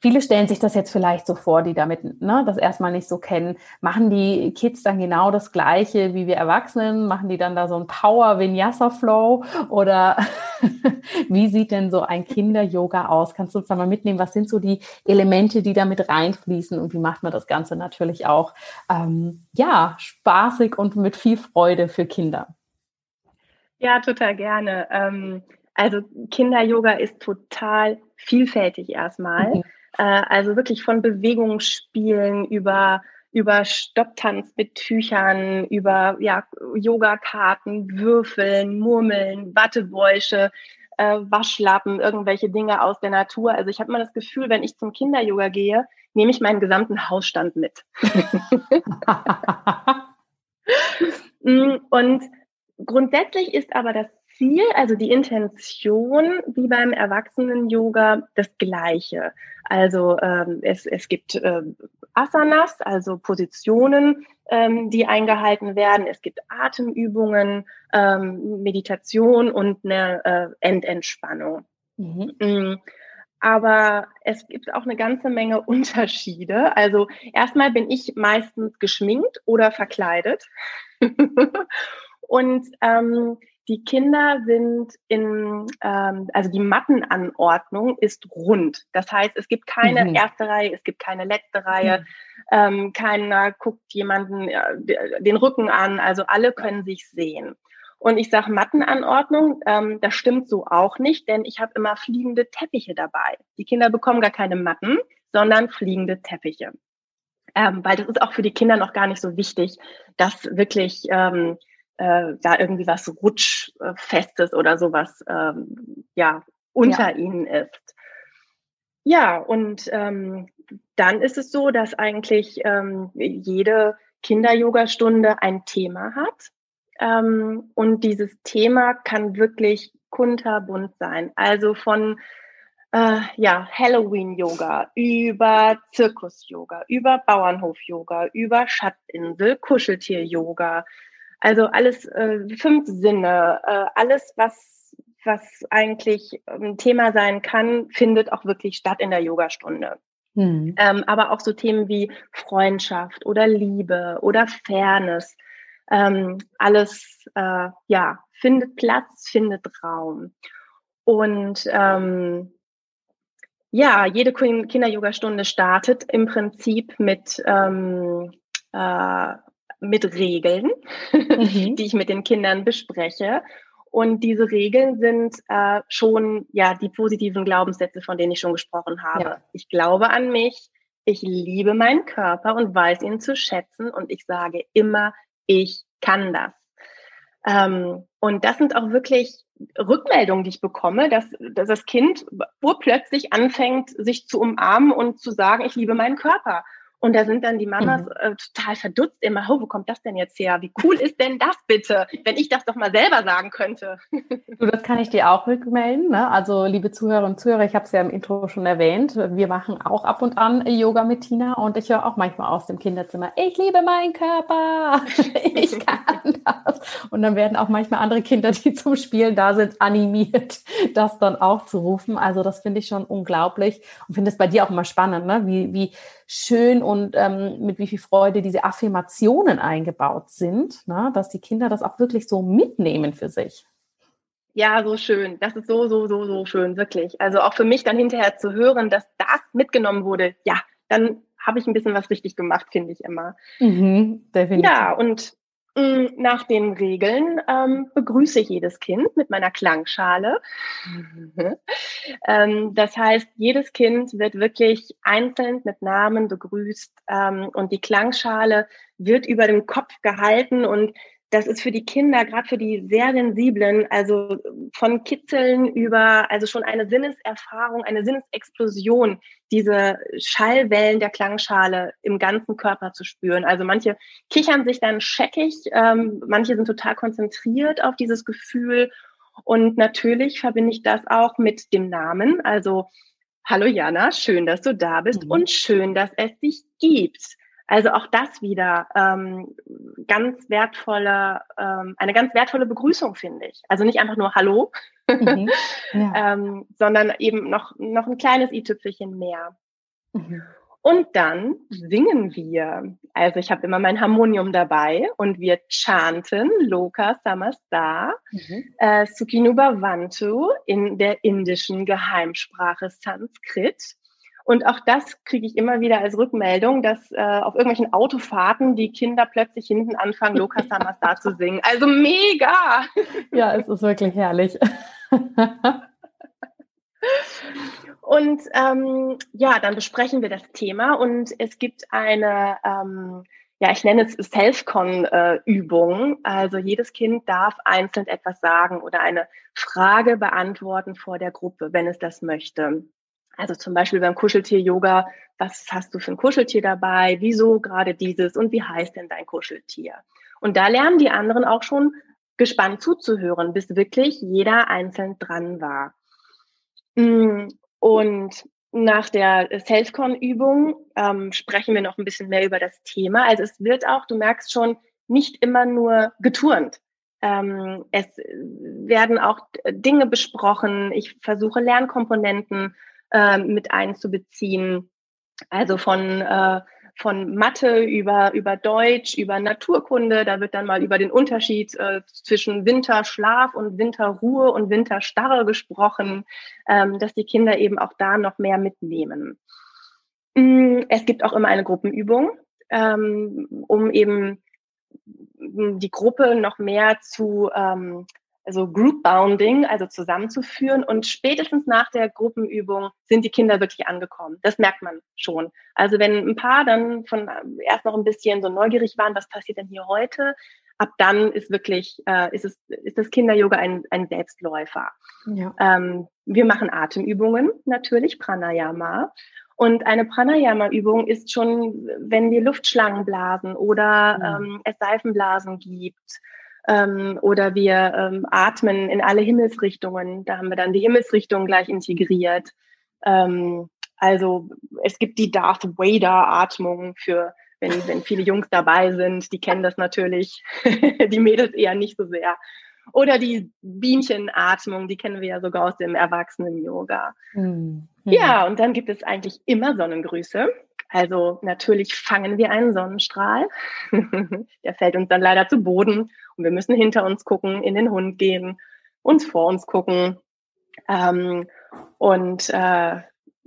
S1: viele stellen sich das jetzt vielleicht so vor, die damit ne, das erstmal nicht so kennen. Machen die Kids dann genau das Gleiche wie wir Erwachsenen? Machen die dann da so ein Power-Vinyasa-Flow? Oder wie sieht denn so ein Kinder-Yoga aus? Kannst du uns da mal mitnehmen? Was sind so die Elemente, die da mit reinfließen? Und wie macht man das Ganze natürlich auch, ähm, ja, spaßig und mit viel Freude für Kinder?
S2: Ja, total gerne. Ähm, also Kinder-Yoga ist total vielfältig erstmal. Mhm. Äh, also wirklich von Bewegungsspielen über über Stopptanz mit Tüchern, über ja, Yogakarten, Würfeln, Murmeln, Wattebäusche, äh, Waschlappen, irgendwelche Dinge aus der Natur. Also ich habe immer das Gefühl, wenn ich zum Kinder-Yoga gehe, nehme ich meinen gesamten Hausstand mit. Mm, und grundsätzlich ist aber das Ziel, also die Intention, wie beim Erwachsenen-Yoga, das gleiche. Also ähm, es, es gibt äh, Asanas, also Positionen, ähm, die eingehalten werden. Es gibt Atemübungen, ähm, Meditation und eine äh, Endentspannung. Mhm. Mm, aber es gibt auch eine ganze Menge Unterschiede. Also erstmal bin ich meistens geschminkt oder verkleidet. und ähm, die Kinder sind in, ähm, also die Mattenanordnung ist rund. Das heißt, es gibt keine mhm. erste Reihe, es gibt keine letzte Reihe, mhm. ähm, keiner guckt jemanden äh, den Rücken an, also alle können sich sehen. Und ich sage Mattenanordnung, ähm, das stimmt so auch nicht, denn ich habe immer fliegende Teppiche dabei. Die Kinder bekommen gar keine Matten, sondern fliegende Teppiche. Ähm, weil das ist auch für die Kinder noch gar nicht so wichtig, dass wirklich ähm, äh, da irgendwie was Rutschfestes oder sowas ähm, ja unter ja. ihnen ist. Ja, und ähm, dann ist es so, dass eigentlich ähm, jede Kinder-Yoga-Stunde ein Thema hat. Ähm, und dieses Thema kann wirklich kunterbunt sein. Also von äh, ja, Halloween-Yoga, über Zirkus-Yoga, über Bauernhof-Yoga, über Schattinsel, Kuscheltier-Yoga, also alles äh, fünf Sinne, äh, alles, was, was eigentlich ein ähm, Thema sein kann, findet auch wirklich statt in der Yogastunde. Hm. Ähm, aber auch so Themen wie Freundschaft oder Liebe oder Fairness, ähm, alles äh, ja findet Platz, findet Raum. Und ähm, ja, jede Kinder-Yoga-Stunde startet im Prinzip mit ähm, äh, mit Regeln, mhm. die ich mit den Kindern bespreche. Und diese Regeln sind äh, schon ja die positiven Glaubenssätze, von denen ich schon gesprochen habe. Ja. Ich glaube an mich, ich liebe meinen Körper und weiß ihn zu schätzen und ich sage immer, ich kann das. Ähm, und das sind auch wirklich Rückmeldungen, die ich bekomme, dass, dass das Kind urplötzlich anfängt, sich zu umarmen und zu sagen, ich liebe meinen Körper. Und da sind dann die Mamas mhm. äh, total verdutzt immer, oh, wo kommt das denn jetzt her? Wie cool ist denn das bitte, wenn ich das doch mal selber sagen könnte?
S1: Du, das kann ich dir auch rückmelden. Ne? Also, liebe Zuhörerinnen und Zuhörer, ich habe es ja im Intro schon erwähnt. Wir machen auch ab und an Yoga mit Tina und ich höre auch manchmal aus dem Kinderzimmer, ich liebe meinen Körper, ich kann das. Und dann werden auch manchmal andere Kinder, die zum Spielen da sind, animiert, das dann auch zu rufen. Also, das finde ich schon unglaublich und finde es bei dir auch immer spannend, ne? wie, wie schön und ähm, mit wie viel Freude diese Affirmationen eingebaut sind, ne? dass die Kinder das auch wirklich so mitnehmen für sich.
S2: Ja, so schön. Das ist so, so, so, so schön, wirklich. Also auch für mich dann hinterher zu hören, dass das mitgenommen wurde, ja, dann habe ich ein bisschen was richtig gemacht, finde ich immer. Mhm, definitiv. Ja, und nach den Regeln ähm, begrüße ich jedes Kind mit meiner Klangschale. ähm, das heißt, jedes Kind wird wirklich einzeln mit Namen begrüßt ähm, und die Klangschale wird über dem Kopf gehalten und das ist für die Kinder, gerade für die sehr sensiblen, also von Kitzeln über, also schon eine Sinneserfahrung, eine Sinnesexplosion, diese Schallwellen der Klangschale im ganzen Körper zu spüren. Also manche kichern sich dann scheckig, ähm, manche sind total konzentriert auf dieses Gefühl. Und natürlich verbinde ich das auch mit dem Namen. Also, hallo Jana, schön, dass du da bist mhm. und schön, dass es dich gibt. Also auch das wieder ähm, ganz wertvolle, ähm, eine ganz wertvolle Begrüßung, finde ich. Also nicht einfach nur Hallo, mhm. ja. ähm, sondern eben noch, noch ein kleines i-Tüpfelchen mehr. Mhm. Und dann singen wir. Also ich habe immer mein Harmonium dabei und wir chanten Loka Samastar, mhm. äh, Sukinubavantu in der indischen Geheimsprache Sanskrit. Und auch das kriege ich immer wieder als Rückmeldung, dass äh, auf irgendwelchen Autofahrten die Kinder plötzlich hinten anfangen, Loka Samastar zu singen. Also mega!
S1: Ja, es ist wirklich herrlich.
S2: Und ähm, ja, dann besprechen wir das Thema und es gibt eine, ähm, ja, ich nenne es Self-Con-Übung. also jedes Kind darf einzeln etwas sagen oder eine Frage beantworten vor der Gruppe, wenn es das möchte. Also zum Beispiel beim Kuscheltier-Yoga, was hast du für ein Kuscheltier dabei? Wieso gerade dieses? Und wie heißt denn dein Kuscheltier? Und da lernen die anderen auch schon gespannt zuzuhören, bis wirklich jeder einzeln dran war. Mm, und nach der Selfcon-Übung ähm, sprechen wir noch ein bisschen mehr über das Thema. Also es wird auch, du merkst schon, nicht immer nur geturnt. Ähm, es werden auch Dinge besprochen. Ich versuche Lernkomponenten äh, mit einzubeziehen. Also von äh, von Mathe über, über Deutsch, über Naturkunde. Da wird dann mal über den Unterschied äh, zwischen Winterschlaf und Winterruhe und Winterstarre gesprochen, ähm, dass die Kinder eben auch da noch mehr mitnehmen. Mm, es gibt auch immer eine Gruppenübung, ähm, um eben die Gruppe noch mehr zu ähm, also Group Bounding, also zusammenzuführen. Und spätestens nach der Gruppenübung sind die Kinder wirklich angekommen. Das merkt man schon. Also wenn ein paar dann von erst noch ein bisschen so neugierig waren, was passiert denn hier heute, ab dann ist wirklich, äh, ist es, ist das Kinder-Yoga ein, ein Selbstläufer. Ja. Ähm, wir machen Atemübungen natürlich, Pranayama. Und eine Pranayama-Übung ist schon, wenn wir Luftschlangen blasen oder mhm. ähm, es Seifenblasen gibt ähm, oder wir ähm, atmen in alle Himmelsrichtungen. Da haben wir dann die Himmelsrichtung gleich integriert. Ähm, also es gibt die Darth Vader-Atmung für, wenn, wenn viele Jungs dabei sind, die kennen das natürlich, die Mädels eher nicht so sehr. Oder die Bienchenatmung, die kennen wir ja sogar aus dem Erwachsenen-Yoga. Mhm. Ja, und dann gibt es eigentlich immer Sonnengrüße. Also natürlich fangen wir einen Sonnenstrahl. Der fällt uns dann leider zu Boden und wir müssen hinter uns gucken, in den Hund gehen, uns vor uns gucken. Ähm, und äh,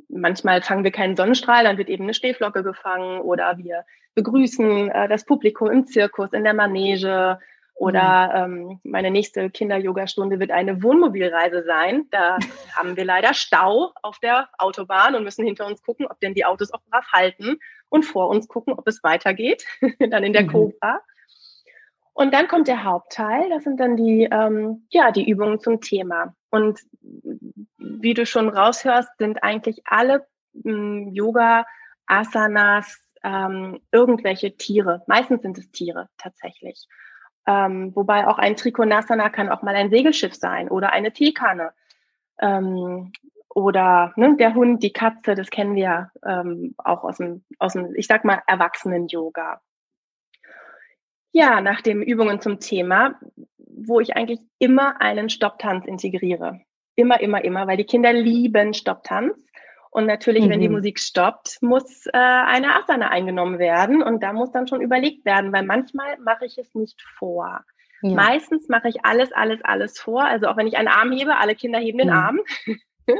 S2: manchmal fangen wir keinen Sonnenstrahl, dann wird eben eine Stehflocke gefangen oder wir begrüßen äh, das Publikum im Zirkus, in der Manege oder mhm. ähm, meine nächste Kinder-Yoga-Stunde wird eine Wohnmobilreise sein. Da haben wir leider Stau auf der Autobahn und müssen hinter uns gucken, ob denn die Autos auch brav halten und vor uns gucken, ob es weitergeht, dann in der mhm. Cobra. Und dann kommt der Hauptteil, das sind dann die, ähm, ja, die Übungen zum Thema. Und wie du schon raushörst, sind eigentlich alle ähm, Yoga, Asanas, ähm, irgendwelche Tiere. Meistens sind es Tiere tatsächlich. Ähm, wobei auch ein Trikonasana kann auch mal ein Segelschiff sein oder eine Teekanne. Ähm, oder ne, der Hund, die Katze, das kennen wir ähm, auch aus dem, aus dem, ich sag mal, Erwachsenen-Yoga. Ja, nach den Übungen zum Thema, wo ich eigentlich immer einen Stopptanz integriere. Immer, immer, immer, weil die Kinder lieben Stopptanz. Und natürlich, mhm. wenn die mhm. Musik stoppt, muss äh, eine Asana eingenommen werden. Und da muss dann schon überlegt werden, weil manchmal mache ich es nicht vor. Ja. Meistens mache ich alles, alles, alles vor. Also auch wenn ich einen Arm hebe, alle Kinder heben den mhm. Arm.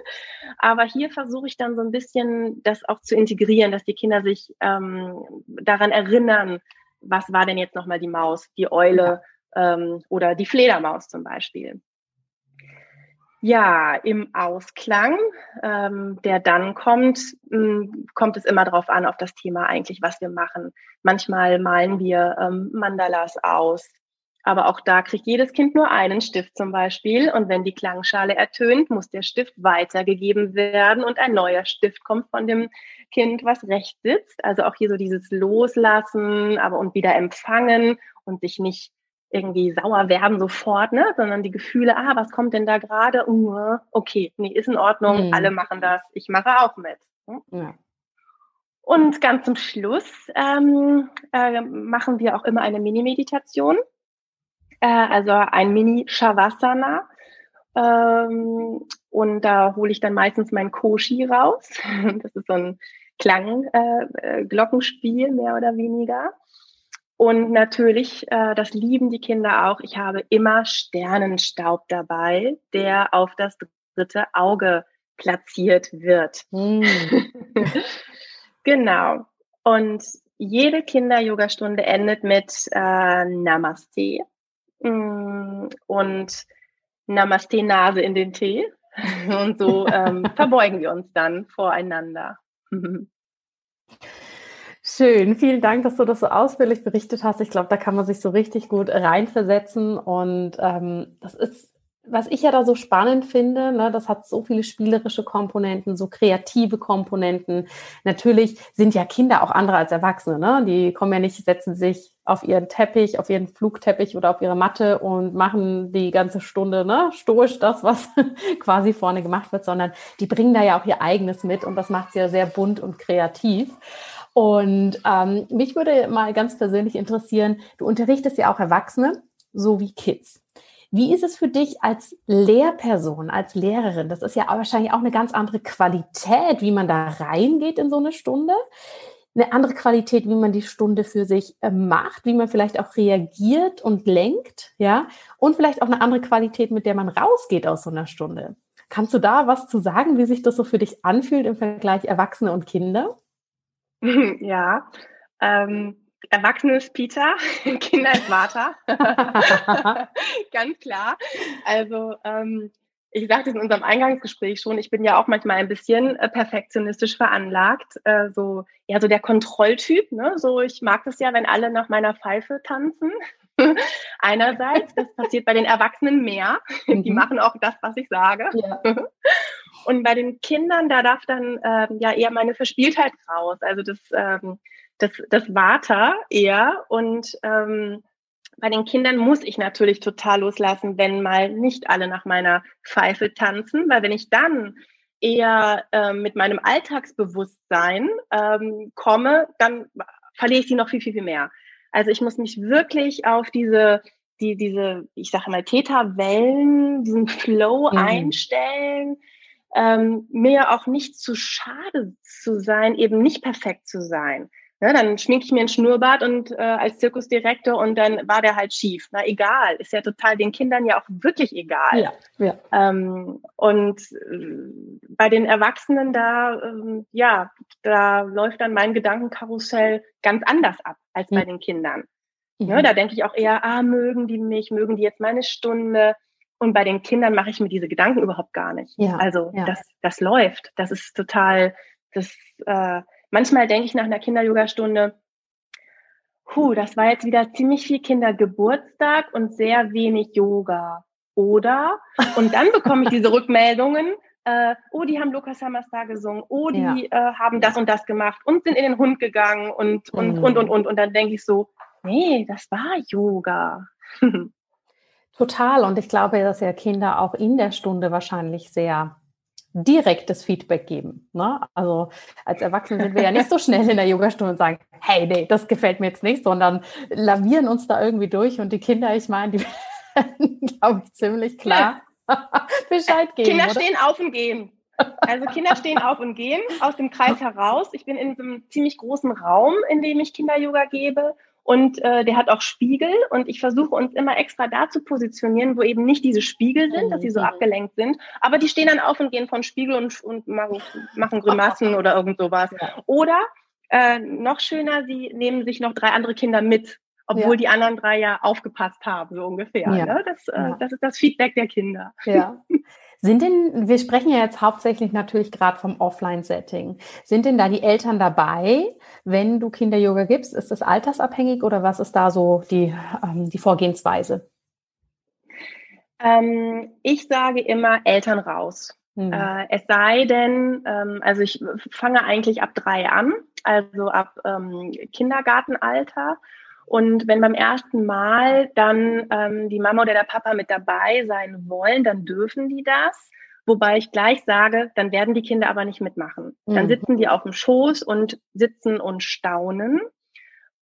S2: Aber hier versuche ich dann so ein bisschen das auch zu integrieren, dass die Kinder sich ähm, daran erinnern, was war denn jetzt nochmal die Maus, die Eule ja. ähm, oder die Fledermaus zum Beispiel. Ja, im Ausklang, ähm, der dann kommt, mh, hm, kommt es immer darauf an, auf das Thema eigentlich, was wir machen. Manchmal malen wir ähm, Mandalas aus, aber auch da kriegt jedes Kind nur einen Stift zum Beispiel. Und wenn die Klangschale ertönt, muss der Stift weitergegeben werden und ein neuer Stift kommt von dem Kind, was recht sitzt. Also auch hier so dieses Loslassen, aber und wieder empfangen und sich nicht irgendwie sauer werden sofort, ne? sondern die Gefühle, ah, was kommt denn da gerade? Uh, okay, nee, ist in Ordnung, mhm. alle machen das, ich mache auch mit. Ne? Ja. Und ganz zum Schluss ähm, äh, machen wir auch immer eine Mini-Meditation, äh, also ein Mini-Shavasana. Ähm, und da hole ich dann meistens mein Koshi raus. Das ist so ein Klang-Glockenspiel, äh, mehr oder weniger. Und natürlich, äh, das lieben die Kinder auch, ich habe immer Sternenstaub dabei, der auf das dritte Auge platziert wird. Mm. genau. Und jede Kinder-Yoga-Stunde endet mit äh, Namaste. Mm, und Namaste Nase in den Tee. Und so ähm, verbeugen wir uns dann voreinander.
S1: Schön, vielen Dank, dass du das so ausführlich berichtet hast. Ich glaube, da kann man sich so richtig gut reinversetzen und ähm, das ist was ich ja da so spannend finde, ne, das hat so viele spielerische Komponenten, so kreative Komponenten. Natürlich sind ja Kinder auch andere als Erwachsene. Ne? Die kommen ja nicht, setzen sich auf ihren Teppich, auf ihren Flugteppich oder auf ihre Matte und machen die ganze Stunde ne, stoisch das, was quasi vorne gemacht wird, sondern die bringen da ja auch ihr eigenes mit und das macht sie ja sehr bunt und kreativ. Und ähm, mich würde mal ganz persönlich interessieren, du unterrichtest ja auch Erwachsene sowie Kids. Wie ist es für dich als Lehrperson, als Lehrerin? Das ist ja wahrscheinlich auch eine ganz andere Qualität, wie man da reingeht in so eine Stunde. Eine andere Qualität, wie man die Stunde für sich äh, macht, wie man vielleicht auch reagiert und lenkt, ja. Und vielleicht auch eine andere Qualität, mit der man rausgeht aus so einer Stunde. Kannst du da was zu sagen, wie sich das so für dich anfühlt im Vergleich Erwachsene und Kinder?
S2: Ja, ähm, Erwachsene ist Peter, Kinder ist Vater. Ganz klar. Also ähm, ich sagte es in unserem Eingangsgespräch schon, ich bin ja auch manchmal ein bisschen äh, perfektionistisch veranlagt. Äh, so, ja, so der Kontrolltyp, ne? So, ich mag das ja, wenn alle nach meiner Pfeife tanzen. Einerseits, das passiert bei den Erwachsenen mehr. Die mhm. machen auch das, was ich sage. Ja. Und bei den Kindern, da darf dann ähm, ja eher meine Verspieltheit raus. Also das ähm, das, das Vater eher. Und ähm, bei den Kindern muss ich natürlich total loslassen, wenn mal nicht alle nach meiner Pfeife tanzen, weil wenn ich dann eher ähm, mit meinem Alltagsbewusstsein ähm, komme, dann verliere ich sie noch viel, viel, viel mehr. Also ich muss mich wirklich auf diese, die, diese, ich sage mal, Täterwellen, diesen Flow mhm. einstellen, ähm, mir auch nicht zu schade zu sein, eben nicht perfekt zu sein. Ja, dann schminke ich mir ein Schnurrbart und äh, als Zirkusdirektor und dann war der halt schief. Na egal, ist ja total den Kindern ja auch wirklich egal. Ja, ja. Ähm, und äh, bei den Erwachsenen da, ähm, ja, da läuft dann mein Gedankenkarussell ganz anders ab als mhm. bei den Kindern. Mhm. Ja, da denke ich auch eher, ah, mögen die mich, mögen die jetzt meine Stunde? Und bei den Kindern mache ich mir diese Gedanken überhaupt gar nicht. Ja, also ja. das, das läuft. Das ist total, das äh, Manchmal denke ich nach einer Kinder-Yoga-Stunde, puh, das war jetzt wieder ziemlich viel Kindergeburtstag und sehr wenig Yoga. Oder? Und dann bekomme ich diese Rückmeldungen, äh, oh, die haben Lukas Hammerstar gesungen, oh, die ja. äh, haben das und das gemacht und sind in den Hund gegangen und, und, mhm. und, und, und. Und dann denke ich so, nee, das war Yoga.
S1: Total. Und ich glaube, dass ja Kinder auch in der Stunde wahrscheinlich sehr direktes Feedback geben. Ne? Also als Erwachsene sind wir ja nicht so schnell in der Yogastunde und sagen, hey, nee, das gefällt mir jetzt nicht, sondern lavieren uns da irgendwie durch und die Kinder, ich meine, die werden, glaube ich, ziemlich klar Bescheid geben.
S2: Kinder oder? stehen auf und gehen. Also Kinder stehen auf und gehen aus dem Kreis heraus. Ich bin in so einem ziemlich großen Raum, in dem ich Kinder-Yoga gebe und äh, der hat auch Spiegel und ich versuche uns immer extra da zu positionieren, wo eben nicht diese Spiegel sind, dass sie so mhm. abgelenkt sind, aber die stehen dann auf und gehen von Spiegel und, und machen, machen Grimassen oder irgend sowas. Oder äh, noch schöner, sie nehmen sich noch drei andere Kinder mit, obwohl ja. die anderen drei ja aufgepasst haben, so ungefähr. Ja. Ne? Das, äh, das ist das Feedback der Kinder.
S1: Ja. Sind denn, wir sprechen ja jetzt hauptsächlich natürlich gerade vom Offline-Setting. Sind denn da die Eltern dabei, wenn du Kinder-Yoga gibst? Ist das altersabhängig oder was ist da so die, ähm, die Vorgehensweise?
S2: Ähm, ich sage immer Eltern raus. Hm. Äh, es sei denn, ähm, also ich fange eigentlich ab drei an, also ab ähm, Kindergartenalter. Und wenn beim ersten Mal dann ähm, die Mama oder der Papa mit dabei sein wollen, dann dürfen die das. Wobei ich gleich sage, dann werden die Kinder aber nicht mitmachen. Dann mhm. sitzen die auf dem Schoß und sitzen und staunen.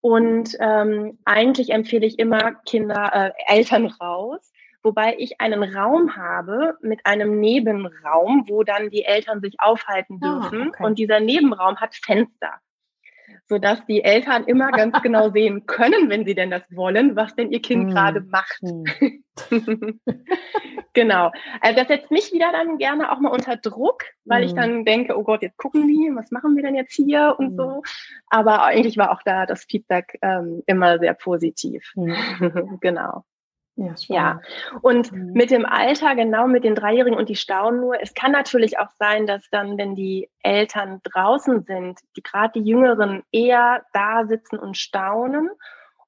S2: Und ähm, eigentlich empfehle ich immer Kinder, äh, Eltern raus, wobei ich einen Raum habe mit einem Nebenraum, wo dann die Eltern sich aufhalten ah, dürfen. Ah, okay. Und dieser Nebenraum hat Fenster sodass die Eltern immer ganz genau sehen können, wenn sie denn das wollen, was denn ihr Kind mm. gerade macht. Mm. genau. Also das setzt mich wieder dann gerne auch mal unter Druck, weil mm. ich dann denke, oh Gott, jetzt gucken die, was machen wir denn jetzt hier und so. Mm. Aber eigentlich war auch da das Feedback ähm, immer sehr positiv. Genau. Ja, ja, und mhm. mit dem Alter, genau mit den Dreijährigen und die staunen nur. Es kann natürlich auch sein, dass dann, wenn die Eltern draußen sind, die gerade die Jüngeren eher da sitzen und staunen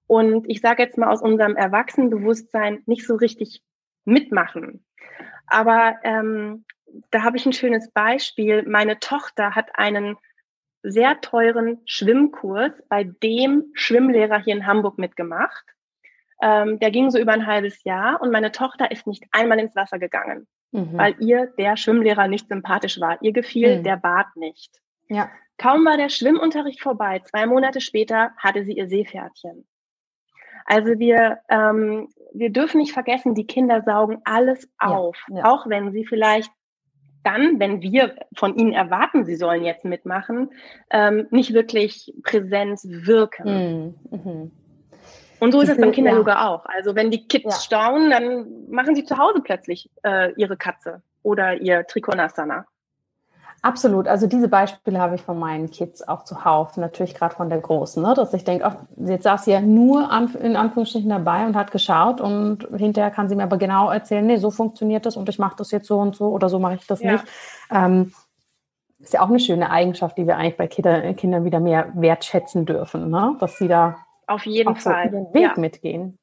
S2: und ich sage jetzt mal aus unserem Erwachsenenbewusstsein nicht so richtig mitmachen. Aber ähm, da habe ich ein schönes Beispiel. Meine Tochter hat einen sehr teuren Schwimmkurs bei dem Schwimmlehrer hier in Hamburg mitgemacht. Ähm, der ging so über ein halbes Jahr und meine Tochter ist nicht einmal ins Wasser gegangen, mhm. weil ihr der Schwimmlehrer nicht sympathisch war. Ihr gefiel mhm. der Bad nicht. Ja. Kaum war der Schwimmunterricht vorbei, zwei Monate später hatte sie ihr Seepferdchen. Also wir, ähm, wir dürfen nicht vergessen, die Kinder saugen alles auf, ja, ja. auch wenn sie vielleicht dann, wenn wir von ihnen erwarten, sie sollen jetzt mitmachen, ähm, nicht wirklich präsent wirken. Mhm. mhm. Und so ist es beim Kinderyoga ja. auch. Also wenn die Kids ja. staunen, dann machen sie zu Hause plötzlich äh, ihre Katze oder ihr Trikonasana.
S1: Absolut. Also diese Beispiele habe ich von meinen Kids auch zuhauf, natürlich gerade von der Großen, ne? dass ich denke, ach, jetzt saß sie ja nur an, in Anführungsstrichen dabei und hat geschaut und hinterher kann sie mir aber genau erzählen, nee, so funktioniert das und ich mache das jetzt so und so oder so mache ich das ja. nicht. Ähm, ist ja auch eine schöne Eigenschaft, die wir eigentlich bei Kinder, Kindern wieder mehr wertschätzen dürfen, ne? dass sie da
S2: auf jeden Fall
S1: so den Weg ja. mitgehen.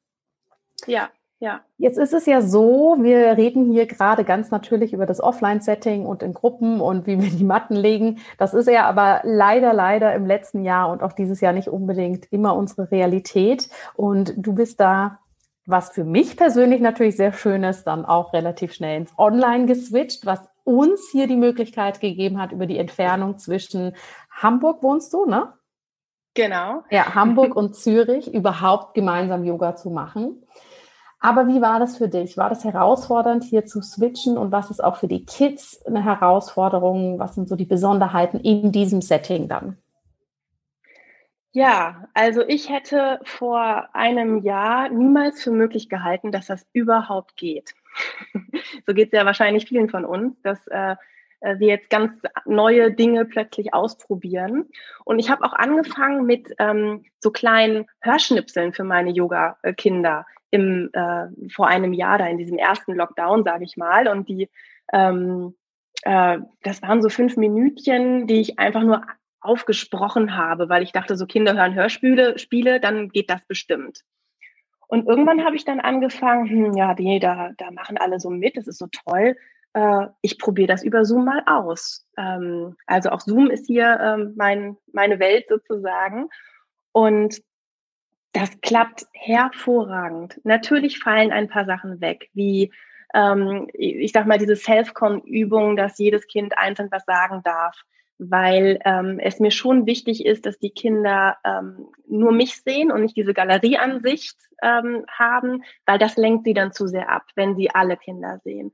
S2: Ja, ja.
S1: Jetzt ist es ja so, wir reden hier gerade ganz natürlich über das Offline-Setting und in Gruppen und wie wir die Matten legen. Das ist ja aber leider, leider im letzten Jahr und auch dieses Jahr nicht unbedingt immer unsere Realität. Und du bist da, was für mich persönlich natürlich sehr schön ist, dann auch relativ schnell ins Online geswitcht, was uns hier die Möglichkeit gegeben hat, über die Entfernung zwischen Hamburg wohnst du, ne?
S2: Genau.
S1: Ja, Hamburg und Zürich überhaupt gemeinsam Yoga zu machen. Aber wie war das für dich? War das herausfordernd, hier zu switchen? Und was ist auch für die Kids eine Herausforderung? Was sind so die Besonderheiten in diesem Setting dann?
S2: Ja, also ich hätte vor einem Jahr niemals für möglich gehalten, dass das überhaupt geht. so geht es ja wahrscheinlich vielen von uns, dass äh, äh, wir jetzt ganz neue Dinge plötzlich ausprobieren. Und ich habe auch angefangen mit ähm, so kleinen Hörschnipseln für meine Yoga-Kinder im äh, vor einem Jahr da in diesem ersten Lockdown, sage ich mal. Und die, ähm, äh, das waren so fünf Minütchen, die ich einfach nur aufgesprochen habe, weil ich dachte, so Kinder hören Hörspiele, Spiele, dann geht das bestimmt. Und irgendwann habe ich dann angefangen, hm, ja, nee, da, da machen alle so mit, das ist so toll. Äh, ich probiere das über Zoom mal aus. Ähm, also auch Zoom ist hier ähm, mein, meine Welt sozusagen. Und das klappt hervorragend. Natürlich fallen ein paar Sachen weg, wie ähm, ich sag mal diese Self-Con-Übung, dass jedes Kind einzeln was sagen darf, weil ähm, es mir schon wichtig ist, dass die Kinder ähm, nur mich sehen und nicht diese Galerieansicht ähm, haben, weil das lenkt sie dann zu sehr ab, wenn sie alle Kinder sehen.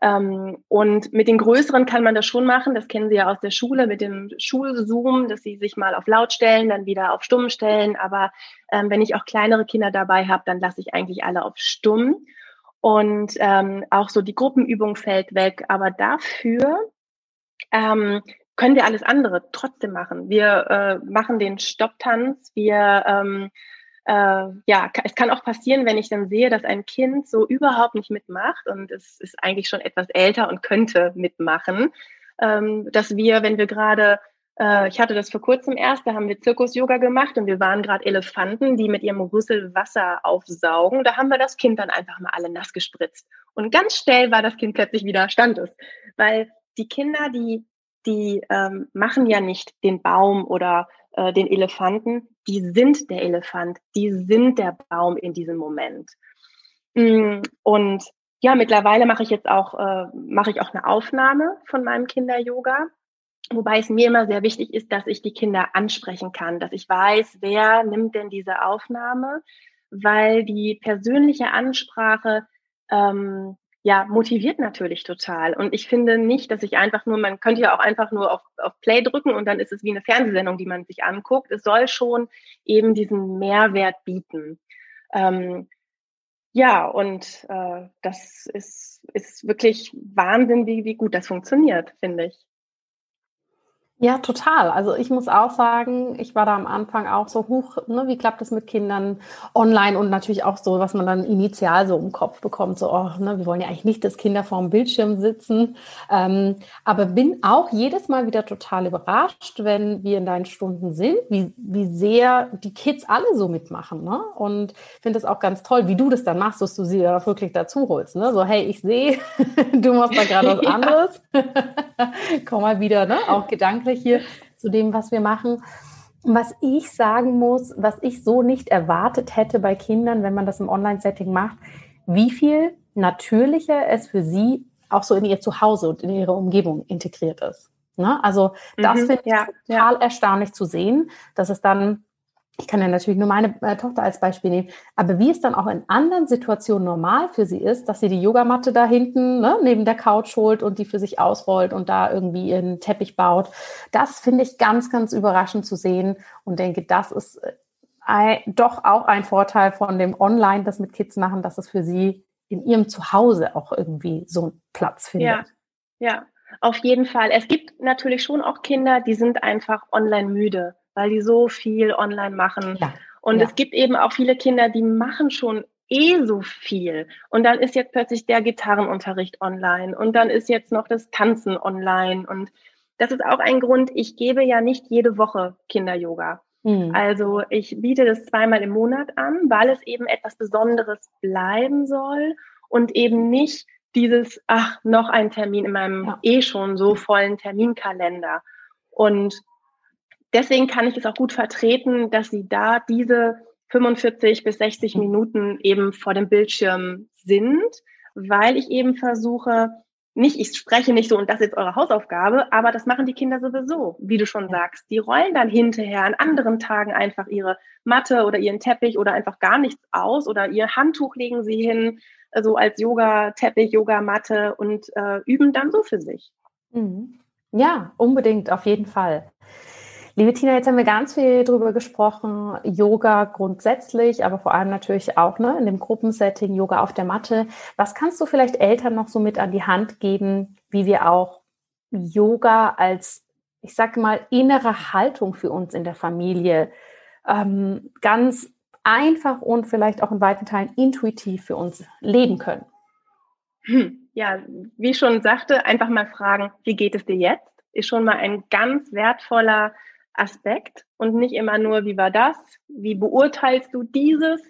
S2: Ähm, und mit den größeren kann man das schon machen. Das kennen Sie ja aus der Schule mit dem Schulzoom, dass Sie sich mal auf laut stellen, dann wieder auf stumm stellen. Aber ähm, wenn ich auch kleinere Kinder dabei habe, dann lasse ich eigentlich alle auf stumm. Und ähm, auch so die Gruppenübung fällt weg. Aber dafür ähm, können wir alles andere trotzdem machen. Wir äh, machen den Stopptanz, wir ähm, äh, ja, es kann auch passieren, wenn ich dann sehe, dass ein Kind so überhaupt nicht mitmacht und es ist eigentlich schon etwas älter und könnte mitmachen, ähm, dass wir, wenn wir gerade äh, ich hatte das vor kurzem erst, da haben wir Zirkus-Yoga gemacht und wir waren gerade Elefanten, die mit ihrem Rüssel Wasser aufsaugen. Da haben wir das Kind dann einfach mal alle nass gespritzt. Und ganz schnell war das Kind plötzlich wieder standes. Weil die Kinder, die, die ähm, machen ja nicht den Baum oder äh, den Elefanten, die sind der Elefant, die sind der Baum in diesem Moment. Mm, und ja, mittlerweile mache ich jetzt auch, äh, mache ich auch eine Aufnahme von meinem Kinder-Yoga. Wobei es mir immer sehr wichtig ist, dass ich die Kinder ansprechen kann, dass ich weiß, wer nimmt denn diese Aufnahme, weil die persönliche Ansprache ähm, ja, motiviert natürlich total. Und ich finde nicht, dass ich einfach nur, man könnte ja auch einfach nur auf, auf Play drücken und dann ist es wie eine Fernsehsendung, die man sich anguckt. Es soll schon eben diesen Mehrwert bieten. Ähm, ja, und äh, das ist, ist wirklich Wahnsinn, wie, wie gut das funktioniert, finde ich.
S1: Ja, total. Also ich muss auch sagen, ich war da am Anfang auch so hoch, ne, wie klappt es mit Kindern online und natürlich auch so, was man dann initial so im Kopf bekommt, so, oh, ne, wir wollen ja eigentlich nicht, dass Kinder vorm Bildschirm sitzen. Ähm, aber bin auch jedes Mal wieder total überrascht, wenn wir in deinen Stunden sind, wie, wie sehr die Kids alle so mitmachen. Ne? Und finde das auch ganz toll, wie du das dann machst, dass du sie ja wirklich dazu holst. Ne? So, hey, ich sehe, du machst da gerade was anderes. Komm mal wieder, ne? Auch gedanklich gedanklich hier zu dem, was wir machen. Was ich sagen muss, was ich so nicht erwartet hätte bei Kindern, wenn man das im Online-Setting macht, wie viel natürlicher es für sie auch so in ihr Zuhause und in ihre Umgebung integriert ist. Ne? Also das mhm, finde ich ja, total ja. erstaunlich zu sehen, dass es dann ich kann ja natürlich nur meine äh, Tochter als Beispiel nehmen, aber wie es dann auch in anderen Situationen normal für sie ist, dass sie die Yogamatte da hinten ne, neben der Couch holt und die für sich ausrollt und da irgendwie ihren Teppich baut, das finde ich ganz, ganz überraschend zu sehen und denke, das ist äh, ein, doch auch ein Vorteil von dem Online, das mit Kids machen, dass es für sie in ihrem Zuhause auch irgendwie so einen Platz findet.
S2: Ja, ja, auf jeden Fall. Es gibt natürlich schon auch Kinder, die sind einfach online müde weil die so viel online machen. Ja. Und ja. es gibt eben auch viele Kinder, die machen schon eh so viel. Und dann ist jetzt plötzlich der Gitarrenunterricht online und dann ist jetzt noch das Tanzen online. Und das ist auch ein Grund, ich gebe ja nicht jede Woche Kinder-Yoga. Mhm. Also ich biete das zweimal im Monat an, weil es eben etwas Besonderes bleiben soll und eben nicht dieses, ach, noch ein Termin in meinem ja. eh schon so vollen Terminkalender. Und deswegen kann ich es auch gut vertreten, dass sie da diese 45 bis 60 mhm. Minuten eben vor dem Bildschirm sind, weil ich eben versuche, nicht, ich spreche nicht so und das ist jetzt eure Hausaufgabe, aber das machen die Kinder sowieso, wie du schon sagst. Die rollen dann hinterher an anderen Tagen einfach ihre Matte oder ihren Teppich oder einfach gar nichts aus oder ihr Handtuch legen sie hin, so als Yoga-Teppich, Yoga-Matte und äh, üben dann so für sich.
S1: Mhm. Ja, unbedingt, auf jeden Fall. Liebe Tina, jetzt haben wir ganz viel darüber gesprochen, Yoga grundsätzlich, aber vor allem natürlich auch ne, in dem Gruppensetting, Yoga auf der Matte. Was kannst du vielleicht Eltern noch so mit an die Hand geben, wie wir auch Yoga als, ich sage mal, innere Haltung für uns in der Familie ähm, ganz einfach und vielleicht auch in weiten Teilen intuitiv für uns leben können?
S2: Hm, ja, wie ich schon sagte, einfach mal fragen, wie geht es dir jetzt? Ist schon mal ein ganz wertvoller Aspekt und nicht immer nur, wie war das, wie beurteilst du dieses,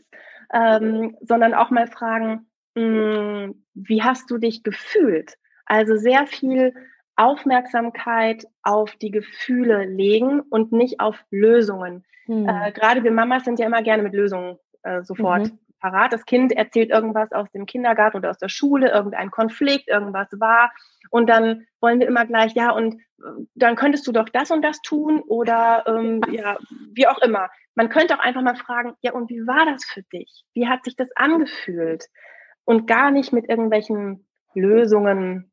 S2: ähm, sondern auch mal fragen, mh, hm, wie hast du dich gefühlt? Also sehr viel Aufmerksamkeit auf die Gefühle legen und nicht auf Lösungen. Hm. Äh, Gerade wir Mamas sind ja immer gerne mit Lösungen äh, sofort mhm. Parat. Das Kind erzählt irgendwas aus dem Kindergarten oder aus der Schule, irgendein Konflikt, irgendwas war. Und dann wollen wir immer gleich, ja, und dann könntest du doch das und das tun oder ähm, ja, wie auch immer. Man könnte auch einfach mal fragen, ja, und wie war das für dich? Wie hat sich das angefühlt? Und gar nicht mit irgendwelchen Lösungen,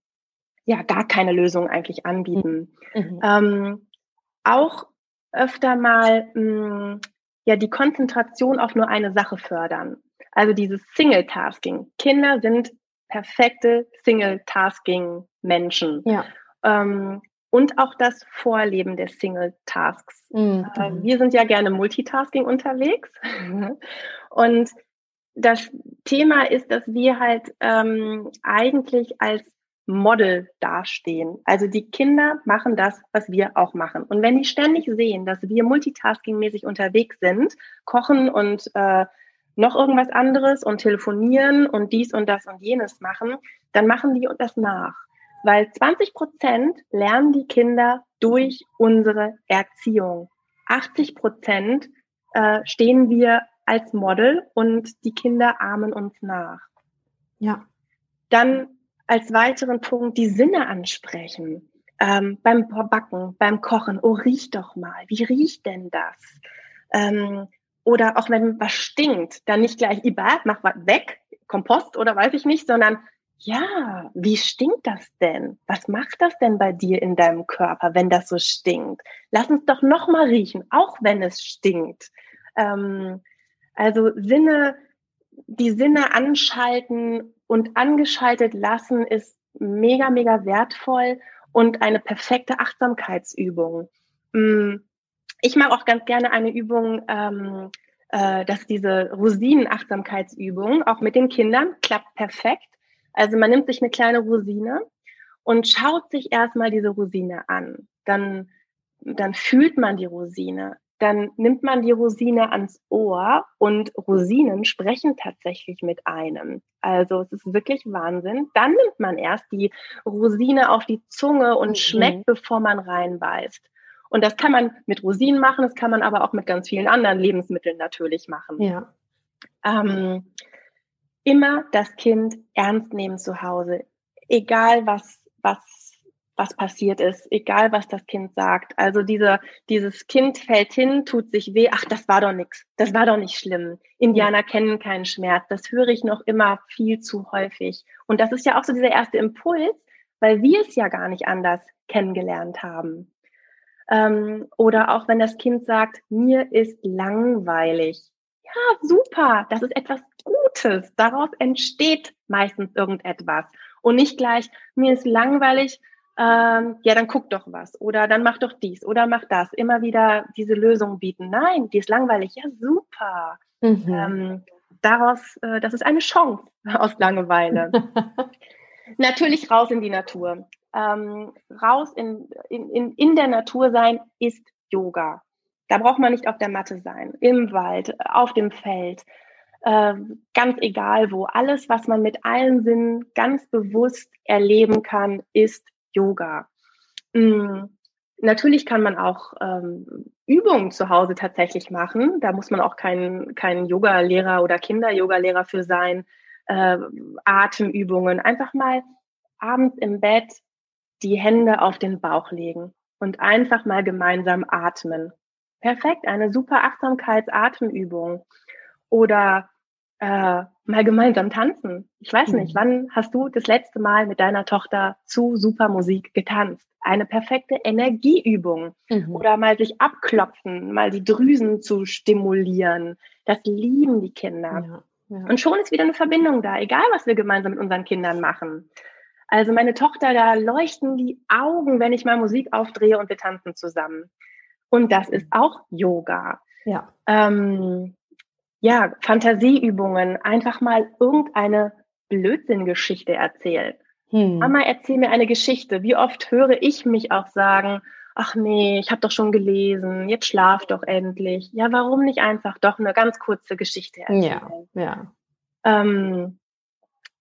S2: ja, gar keine Lösung eigentlich anbieten. Mhm. Ähm, auch öfter mal mh, hm, ja die Konzentration auf nur eine Sache fördern. Also dieses Single-Tasking. Kinder sind perfekte Single-Tasking-Menschen. Ja. Ähm, und auch das Vorleben der Single-Tasks. Mhm. Äh, wir sind ja gerne Multitasking unterwegs. und das Thema ist, dass wir halt ähm, eigentlich als Model dastehen. Also die Kinder machen das, was wir auch machen. Und wenn die ständig sehen, dass wir multitasking-mäßig unterwegs sind, kochen und äh, noch irgendwas anderes und telefonieren und dies und das und jenes machen, dann machen die das nach weil 20 Prozent lernen die Kinder durch unsere Erziehung. 80 Prozent äh, stehen wir als Model und die Kinder ahmen uns nach. Ja. Dann als weiteren Punkt die Sinne ansprechen. Ähm, beim Backen, beim Kochen. Oh, riech doch mal. Wie riecht denn das? Ähm, oder auch wenn was stinkt, dann nicht gleich, Iba, mach was weg, Kompost oder weiß ich nicht, sondern ja, wie stinkt das denn? Was macht das denn bei dir in deinem Körper, wenn das so stinkt? Lass uns doch noch mal riechen, auch wenn es stinkt. Ähm, also Sinne, die Sinne anschalten und angeschaltet lassen ist mega, mega wertvoll. und eine perfekte Achtsamkeitsübung. Mm, ich mache auch ganz gerne eine Übung, ähm, äh, dass diese Rosinen-Achtsamkeitsübung auch mit den Kindern klappt perfekt. Also man nimmt sich eine kleine Rosine und schaut sich erstmal diese Rosine an. Dann, dann fühlt man die Rosine dann nimmt man die Rosine ans Ohr und Rosinen sprechen tatsächlich mit einem. Also es ist wirklich Wahnsinn. Dann nimmt man erst die Rosine auf die Zunge und mhm. schmeckt, bevor man reinbeißt. Und das kann man mit Rosinen machen, das kann man aber auch mit ganz vielen anderen Lebensmitteln natürlich machen.
S1: Ja.
S2: Ähm, immer das Kind ernst nehmen zu Hause, egal was, was was passiert ist, egal was das Kind sagt. Also diese, dieses Kind fällt hin, tut sich weh, ach, das war doch nichts, das war doch nicht schlimm. Indianer kennen keinen Schmerz. Das höre ich noch immer viel zu häufig. Und das ist ja auch so dieser erste Impuls, weil wir es ja gar nicht anders kennengelernt haben. Ähm, oder auch wenn das Kind sagt, mir ist langweilig. Ja, super, das ist etwas Gutes. Daraus entsteht meistens irgendetwas. Und nicht gleich, mir ist langweilig, ähm, ja, dann guck doch was oder dann mach doch dies oder mach das. Immer wieder diese Lösung bieten. Nein, die ist langweilig. Ja, super. Mhm. Ähm, daraus, äh, das ist eine Chance aus Langeweile. Natürlich raus in die Natur. Ähm, raus in, in, in, in der Natur sein ist Yoga. Da braucht man nicht auf der Matte sein, im Wald, auf dem Feld, äh, ganz egal wo. Alles, was man mit allen Sinnen ganz bewusst erleben kann, ist Yoga. Mhm. Natürlich kann man auch ähm, Übungen zu Hause tatsächlich machen. Da muss man auch kein, kein Yoga-Lehrer oder Kinder-Yoga-Lehrer für sein. Äh, Atemübungen. Einfach mal abends im Bett die Hände auf den Bauch legen und einfach mal gemeinsam atmen. Perfekt, eine super Achtsamkeitsatemübung. Oder äh, mal gemeinsam tanzen. Ich weiß nicht, mhm. wann hast du das letzte Mal mit deiner Tochter zu super Musik getanzt? Eine perfekte Energieübung mhm. oder mal sich abklopfen, mal die Drüsen zu stimulieren. Das lieben die Kinder. Ja, ja. Und schon ist wieder eine Verbindung da, egal was wir gemeinsam mit unseren Kindern machen. Also meine Tochter, da leuchten die Augen, wenn ich mal Musik aufdrehe und wir tanzen zusammen. Und das ist auch Yoga.
S1: Ja.
S2: Ähm, ja, Fantasieübungen, einfach mal irgendeine Blödsinngeschichte erzählen. Hm. Mama, erzähl mir eine Geschichte. Wie oft höre ich mich auch sagen, ach nee, ich habe doch schon gelesen, jetzt schlaf doch endlich. Ja, warum nicht einfach doch eine ganz kurze Geschichte
S1: erzählen? Ja, ja.
S2: Ähm,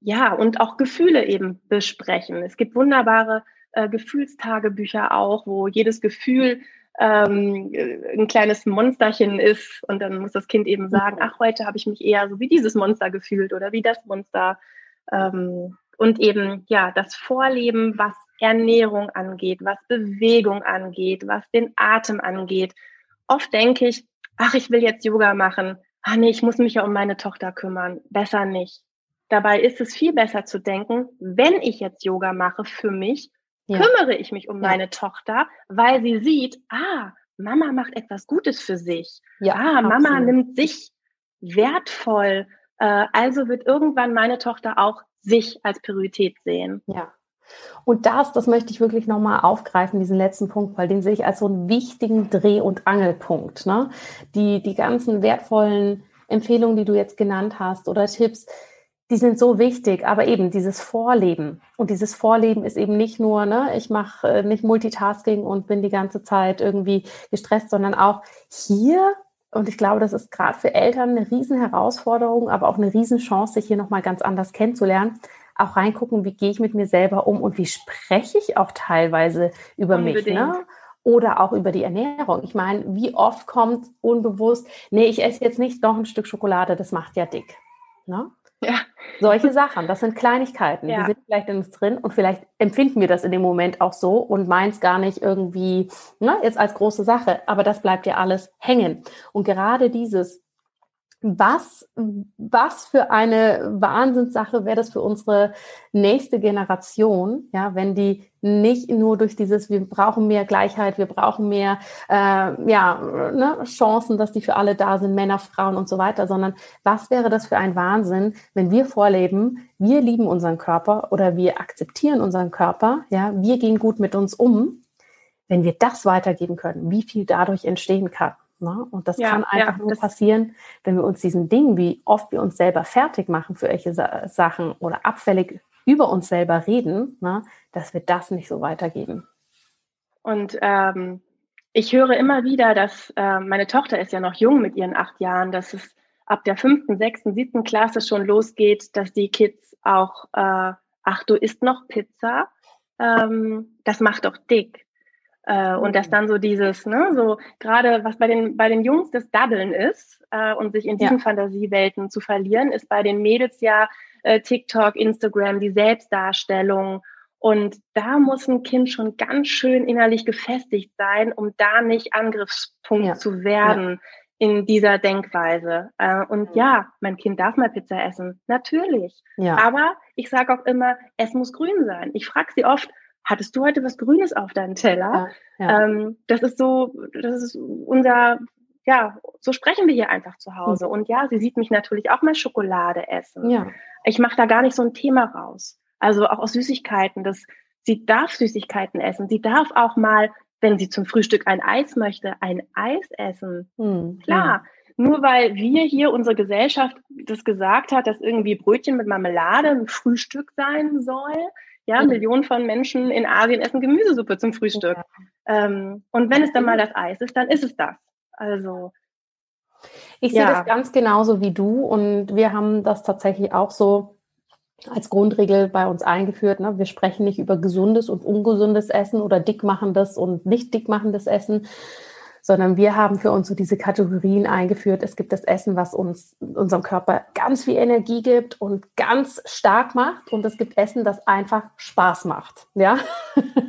S2: ja, und auch Gefühle eben besprechen. Es gibt wunderbare äh, Gefühlstagebücher auch, wo jedes Gefühl ähm, ein kleines Monsterchen ist und dann muss das Kind eben sagen, ach, heute habe ich mich eher so wie dieses Monster gefühlt oder wie das Monster. Ähm, und eben, ja, das Vorleben, was Ernährung angeht, was Bewegung angeht, was den Atem angeht. Oft denke ich, ach, ich will jetzt Yoga machen. Ah nee, ich muss mich ja um meine Tochter kümmern. Besser nicht. Dabei ist es viel besser zu denken, wenn ich jetzt Yoga mache für mich, ja. kümmere ich mich um ja. meine Tochter, weil sie sieht, ah, Mama macht etwas Gutes für sich. Ja, ah, Mama absolut. nimmt sich wertvoll. Äh, also wird irgendwann meine Tochter auch sich als Priorität sehen.
S1: Ja. Und das, das möchte ich wirklich nochmal aufgreifen, diesen letzten Punkt, weil den sehe ich als so einen wichtigen Dreh- und Angelpunkt. Ne? Die, die ganzen wertvollen Empfehlungen, die du jetzt genannt hast oder Tipps, die sind so wichtig, aber eben dieses Vorleben. Und dieses Vorleben ist eben nicht nur, ne, ich mache äh, nicht Multitasking und bin die ganze Zeit irgendwie gestresst, sondern auch hier, und ich glaube, das ist gerade für Eltern eine Riesenherausforderung, aber auch eine Riesenchance, sich hier nochmal ganz anders kennenzulernen, auch reingucken, wie gehe ich mit mir selber um und wie spreche ich auch teilweise über Unbedingt. mich. Ne? oder auch über die Ernährung. Ich meine, wie oft kommt unbewusst, nee, ich esse jetzt nicht noch ein Stück Schokolade, das macht ja dick. Ne? Ja. Solche Sachen, das sind Kleinigkeiten, ja. die sind vielleicht in uns drin und vielleicht empfinden wir das in dem Moment auch so und meinen es gar nicht irgendwie ne, jetzt als große Sache, aber das bleibt ja alles hängen. Und gerade dieses was, was für eine Wahnsinnssache wäre das für unsere nächste Generation, ja, wenn die nicht nur durch dieses, wir brauchen mehr Gleichheit, wir brauchen mehr äh, ja, ne, Chancen, dass die für alle da sind, Männer, Frauen und so weiter, sondern was wäre das für ein Wahnsinn, wenn wir vorleben, wir lieben unseren Körper oder wir akzeptieren unseren Körper, ja, wir gehen gut mit uns um, wenn wir das weitergeben können, wie viel dadurch entstehen kann. Ne? Und das ja, kann einfach ja, nur passieren, wenn wir uns diesen Dingen, wie oft wir uns selber fertig machen für welche Sa Sachen oder abfällig über uns selber reden, ne? dass wir das nicht so weitergeben.
S2: Und ähm, ich höre immer wieder, dass äh, meine Tochter ist ja noch jung mit ihren acht Jahren, dass es ab der fünften, sechsten, siebten Klasse schon losgeht, dass die Kids auch, äh, ach, du isst noch Pizza, ähm, das macht doch dick. Äh, und dass mhm. dann so dieses, ne, so gerade was bei den, bei den Jungs das Dabbeln ist äh, und sich in diesen ja. Fantasiewelten zu verlieren, ist bei den Mädels ja äh, TikTok, Instagram, die Selbstdarstellung. Und da muss ein Kind schon ganz schön innerlich gefestigt sein, um da nicht Angriffspunkt ja. zu werden. Ja in dieser Denkweise. Äh, und mhm. ja, mein Kind darf mal Pizza essen, natürlich. Ja. Aber ich sage auch immer, es muss grün sein. Ich frage sie oft, hattest du heute was Grünes auf deinem Teller? Ja, ja. Ähm, das ist so, das ist unser, ja, so sprechen wir hier einfach zu Hause. Mhm. Und ja, sie sieht mich natürlich auch mal Schokolade essen. Ja. Ich mache da gar nicht so ein Thema raus. Also auch aus Süßigkeiten. Das, sie darf Süßigkeiten essen. Sie darf auch mal, wenn sie zum Frühstück ein Eis möchte, ein Eis essen. Mhm. Klar. Nur weil wir hier, unsere Gesellschaft, das gesagt hat, dass irgendwie Brötchen mit Marmelade ein Frühstück sein soll, ja, mhm. Millionen von Menschen in Asien essen Gemüsesuppe zum Frühstück. Ja. Ähm, und wenn es dann mal das Eis ist, dann ist es das. Also.
S1: Ich ja. sehe das ganz genauso wie du und wir haben das tatsächlich auch so als Grundregel bei uns eingeführt. Ne? Wir sprechen nicht über gesundes und ungesundes Essen oder dickmachendes und nicht dickmachendes Essen, sondern wir haben für uns so diese Kategorien eingeführt. Es gibt das Essen, was uns unserem Körper ganz viel Energie gibt und ganz stark macht und es gibt Essen, das einfach Spaß macht, ja.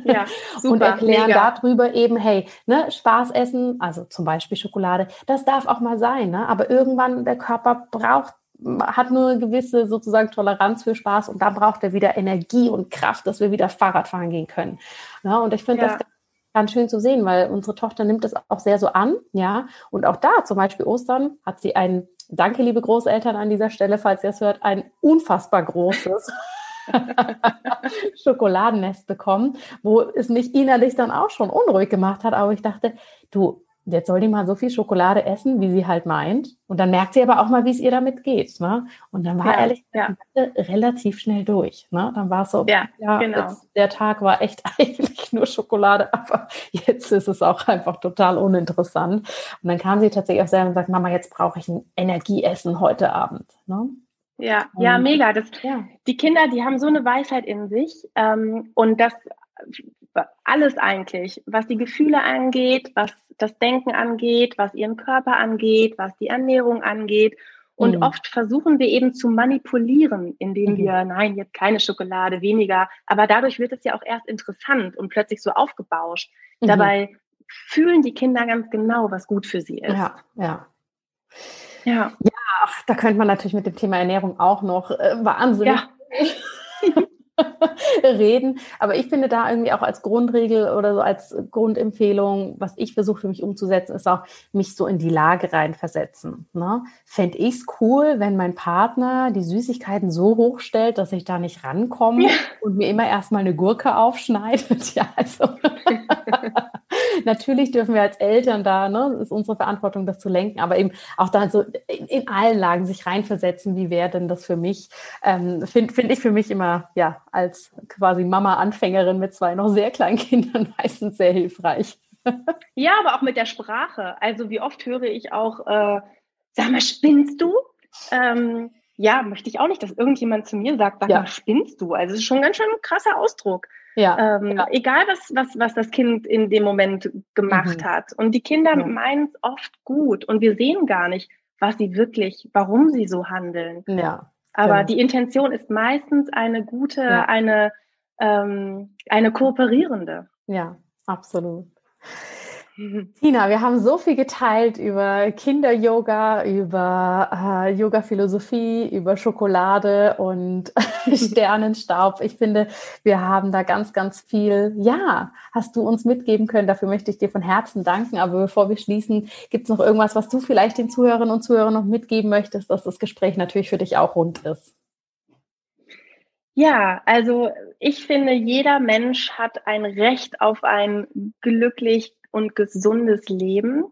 S1: Ja, super, und erklären mega. darüber eben, hey, ne, Spaß essen, also zum Beispiel Schokolade, das darf auch mal sein, ne? Aber irgendwann der Körper braucht hat nur eine gewisse sozusagen Toleranz für Spaß und dann braucht er wieder Energie und Kraft, dass wir wieder Fahrrad fahren gehen können. Ja, und ich finde ja. das ganz schön zu sehen, weil unsere Tochter nimmt es auch sehr so an, ja. Und auch da, zum Beispiel Ostern, hat sie ein, danke liebe Großeltern an dieser Stelle, falls ihr es hört, ein unfassbar großes Schokoladennest bekommen, wo es mich innerlich dann auch schon unruhig gemacht hat. Aber ich dachte, du, jetzt soll die mal so viel Schokolade essen, wie sie halt meint. Und dann merkt sie aber auch mal, wie es ihr damit geht. Ne? Und dann war ja, ehrlich ja. relativ schnell durch. Ne? Dann war es so, ja, ja genau. der Tag war echt eigentlich nur Schokolade, aber jetzt ist es auch einfach total uninteressant. Und dann kam sie tatsächlich auch selber und sagt, Mama, jetzt brauche ich ein Energieessen heute Abend. Ne?
S2: Ja, ja, mega. Das, ja. Die Kinder, die haben so eine Weisheit in sich ähm, und das alles eigentlich, was die Gefühle angeht, was das Denken angeht, was ihren Körper angeht, was die Ernährung angeht. Und mhm. oft versuchen wir eben zu manipulieren, indem mhm. wir, nein, jetzt keine Schokolade, weniger. Aber dadurch wird es ja auch erst interessant und plötzlich so aufgebauscht. Mhm. Dabei fühlen die Kinder ganz genau, was gut für sie ist.
S1: Ja, ja. Ja, ja da könnte man natürlich mit dem Thema Ernährung auch noch äh, wahnsinnig ja. reden. Aber ich finde da irgendwie auch als Grundregel oder so als Grundempfehlung, was ich versuche für mich umzusetzen, ist auch mich so in die Lage reinversetzen. Ne? Fände ich es cool, wenn mein Partner die Süßigkeiten so hoch stellt, dass ich da nicht rankomme ja. und mir immer erstmal eine Gurke aufschneidet. Ja, also. Natürlich dürfen wir als Eltern da, ne, ist unsere Verantwortung, das zu lenken, aber eben auch da so in, in allen Lagen sich reinversetzen, wie wäre denn das für mich? Ähm, Finde find ich für mich immer, ja, als quasi Mama-Anfängerin mit zwei noch sehr kleinen Kindern meistens sehr hilfreich.
S2: ja, aber auch mit der Sprache. Also wie oft höre ich auch, äh, sag mal, spinnst du? Ähm, ja, möchte ich auch nicht, dass irgendjemand zu mir sagt, sag ja. mal, spinnst du? Also es ist schon ein ganz schön ein krasser Ausdruck. Ja, ähm, ja. Egal, was, was, was das Kind in dem Moment gemacht mhm. hat. Und die Kinder ja. meinen es oft gut und wir sehen gar nicht, was sie wirklich, warum sie so handeln. Ja. Aber die Intention ist meistens eine gute, eine, ähm, eine kooperierende.
S1: Ja, absolut. Tina, wir haben so viel geteilt über Kinder-Yoga, über äh, Yoga-Philosophie, über Schokolade und Sternenstaub. Ich finde, wir haben da ganz, ganz viel, ja, hast du uns mitgeben können. Dafür möchte ich dir von Herzen danken. Aber bevor wir schließen, gibt es noch irgendwas, was du vielleicht den Zuhörerinnen und Zuhörern noch mitgeben möchtest, dass das Gespräch natürlich für dich auch rund ist?
S2: Ja, also ich finde, jeder Mensch hat ein Recht auf ein glücklich und gesundes Leben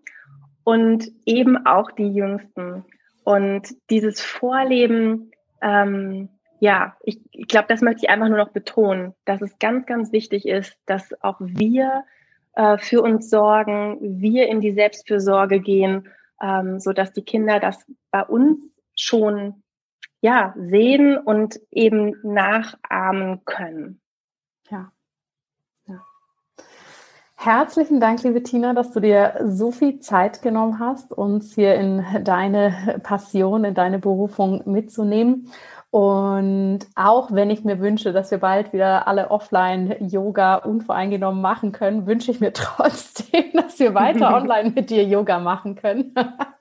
S2: und eben auch die Jüngsten. Und dieses Vorleben, ähm, ja, ich, ich glaube, das möchte ich einfach nur noch betonen, dass es ganz, ganz wichtig ist, dass auch wir äh, für uns sorgen, wir in die Selbstfürsorge gehen, ähm, so dass die Kinder das bei uns schon ja sehen und eben nachahmen können.
S1: Ja, Herzlichen Dank, liebe Tina, dass du dir so viel Zeit genommen hast, uns hier in deine Passion, in deine Berufung mitzunehmen. Und auch wenn ich mir wünsche, dass wir bald wieder alle Offline-Yoga unvoreingenommen machen können, wünsche ich mir trotzdem, dass wir weiter online mit dir Yoga machen können.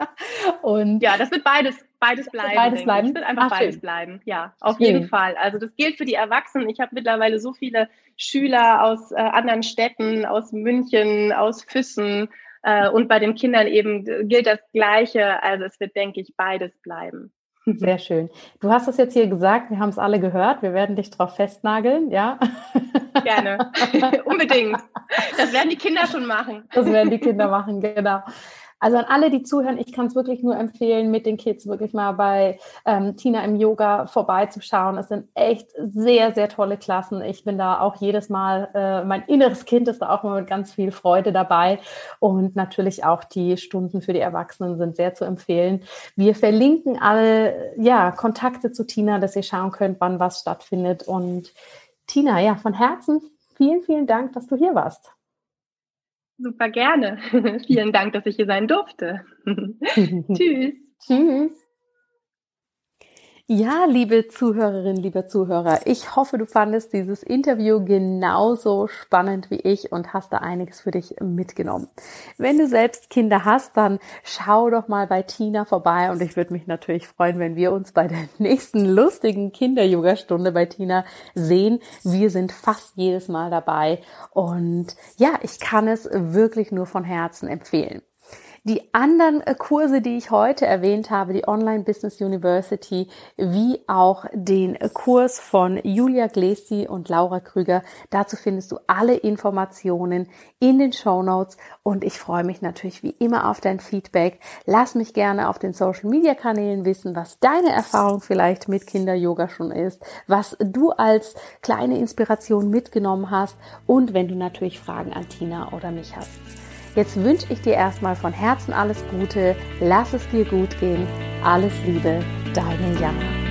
S2: Und ja, das wird beides, beides bleiben.
S1: Beides bleiben.
S2: Es wird einfach Ach, beides schön. bleiben. Ja, auf schön. jeden Fall. Also das gilt für die Erwachsenen. Ich habe mittlerweile so viele Schüler aus äh, anderen Städten, aus München, aus Füssen. Äh, und bei den Kindern eben gilt das Gleiche. Also es wird, denke ich, beides bleiben.
S1: Sehr schön. Du hast es jetzt hier gesagt, wir haben es alle gehört. Wir werden dich drauf festnageln, ja?
S2: Gerne. Unbedingt. Das werden die Kinder schon machen.
S1: Das werden die Kinder machen, genau. Also an alle, die zuhören, ich kann es wirklich nur empfehlen, mit den Kids wirklich mal bei ähm, Tina im Yoga vorbeizuschauen. Es sind echt sehr, sehr tolle Klassen. Ich bin da auch jedes Mal, äh, mein inneres Kind ist da auch immer mit ganz viel Freude dabei. Und natürlich auch die Stunden für die Erwachsenen sind sehr zu empfehlen. Wir verlinken alle ja, Kontakte zu Tina, dass ihr schauen könnt, wann was stattfindet. Und Tina, ja, von Herzen vielen, vielen Dank, dass du hier warst.
S2: Super gerne. Vielen Dank, dass ich hier sein durfte. Tschüss.
S1: Tschüss. Ja, liebe Zuhörerinnen, liebe Zuhörer, ich hoffe, du fandest dieses Interview genauso spannend wie ich und hast da einiges für dich mitgenommen. Wenn du selbst Kinder hast, dann schau doch mal bei Tina vorbei und ich würde mich natürlich freuen, wenn wir uns bei der nächsten lustigen Kinder-Yoga-Stunde bei Tina sehen. Wir sind fast jedes Mal dabei und ja, ich kann es wirklich nur von Herzen empfehlen. Die anderen äh, Kurse, die ich heute erwähnt habe, die Online Business University, wie auch den äh, Kurs von Julia Glesi und Laura Krüger, dazu findest du alle Informationen in den Show Notes und ich freue mich natürlich wie immer auf dein Feedback. Lass mich gerne auf den Social Media Kanälen wissen, was deine Erfahrung vielleicht mit Kinder Yoga schon ist, was du als kleine Inspiration mitgenommen hast und wenn du natürlich Fragen an Tina oder mich hast. Jetzt wünsche ich dir erstmal von Herzen alles Gute, lass es dir gut gehen, alles Liebe, deine Jana.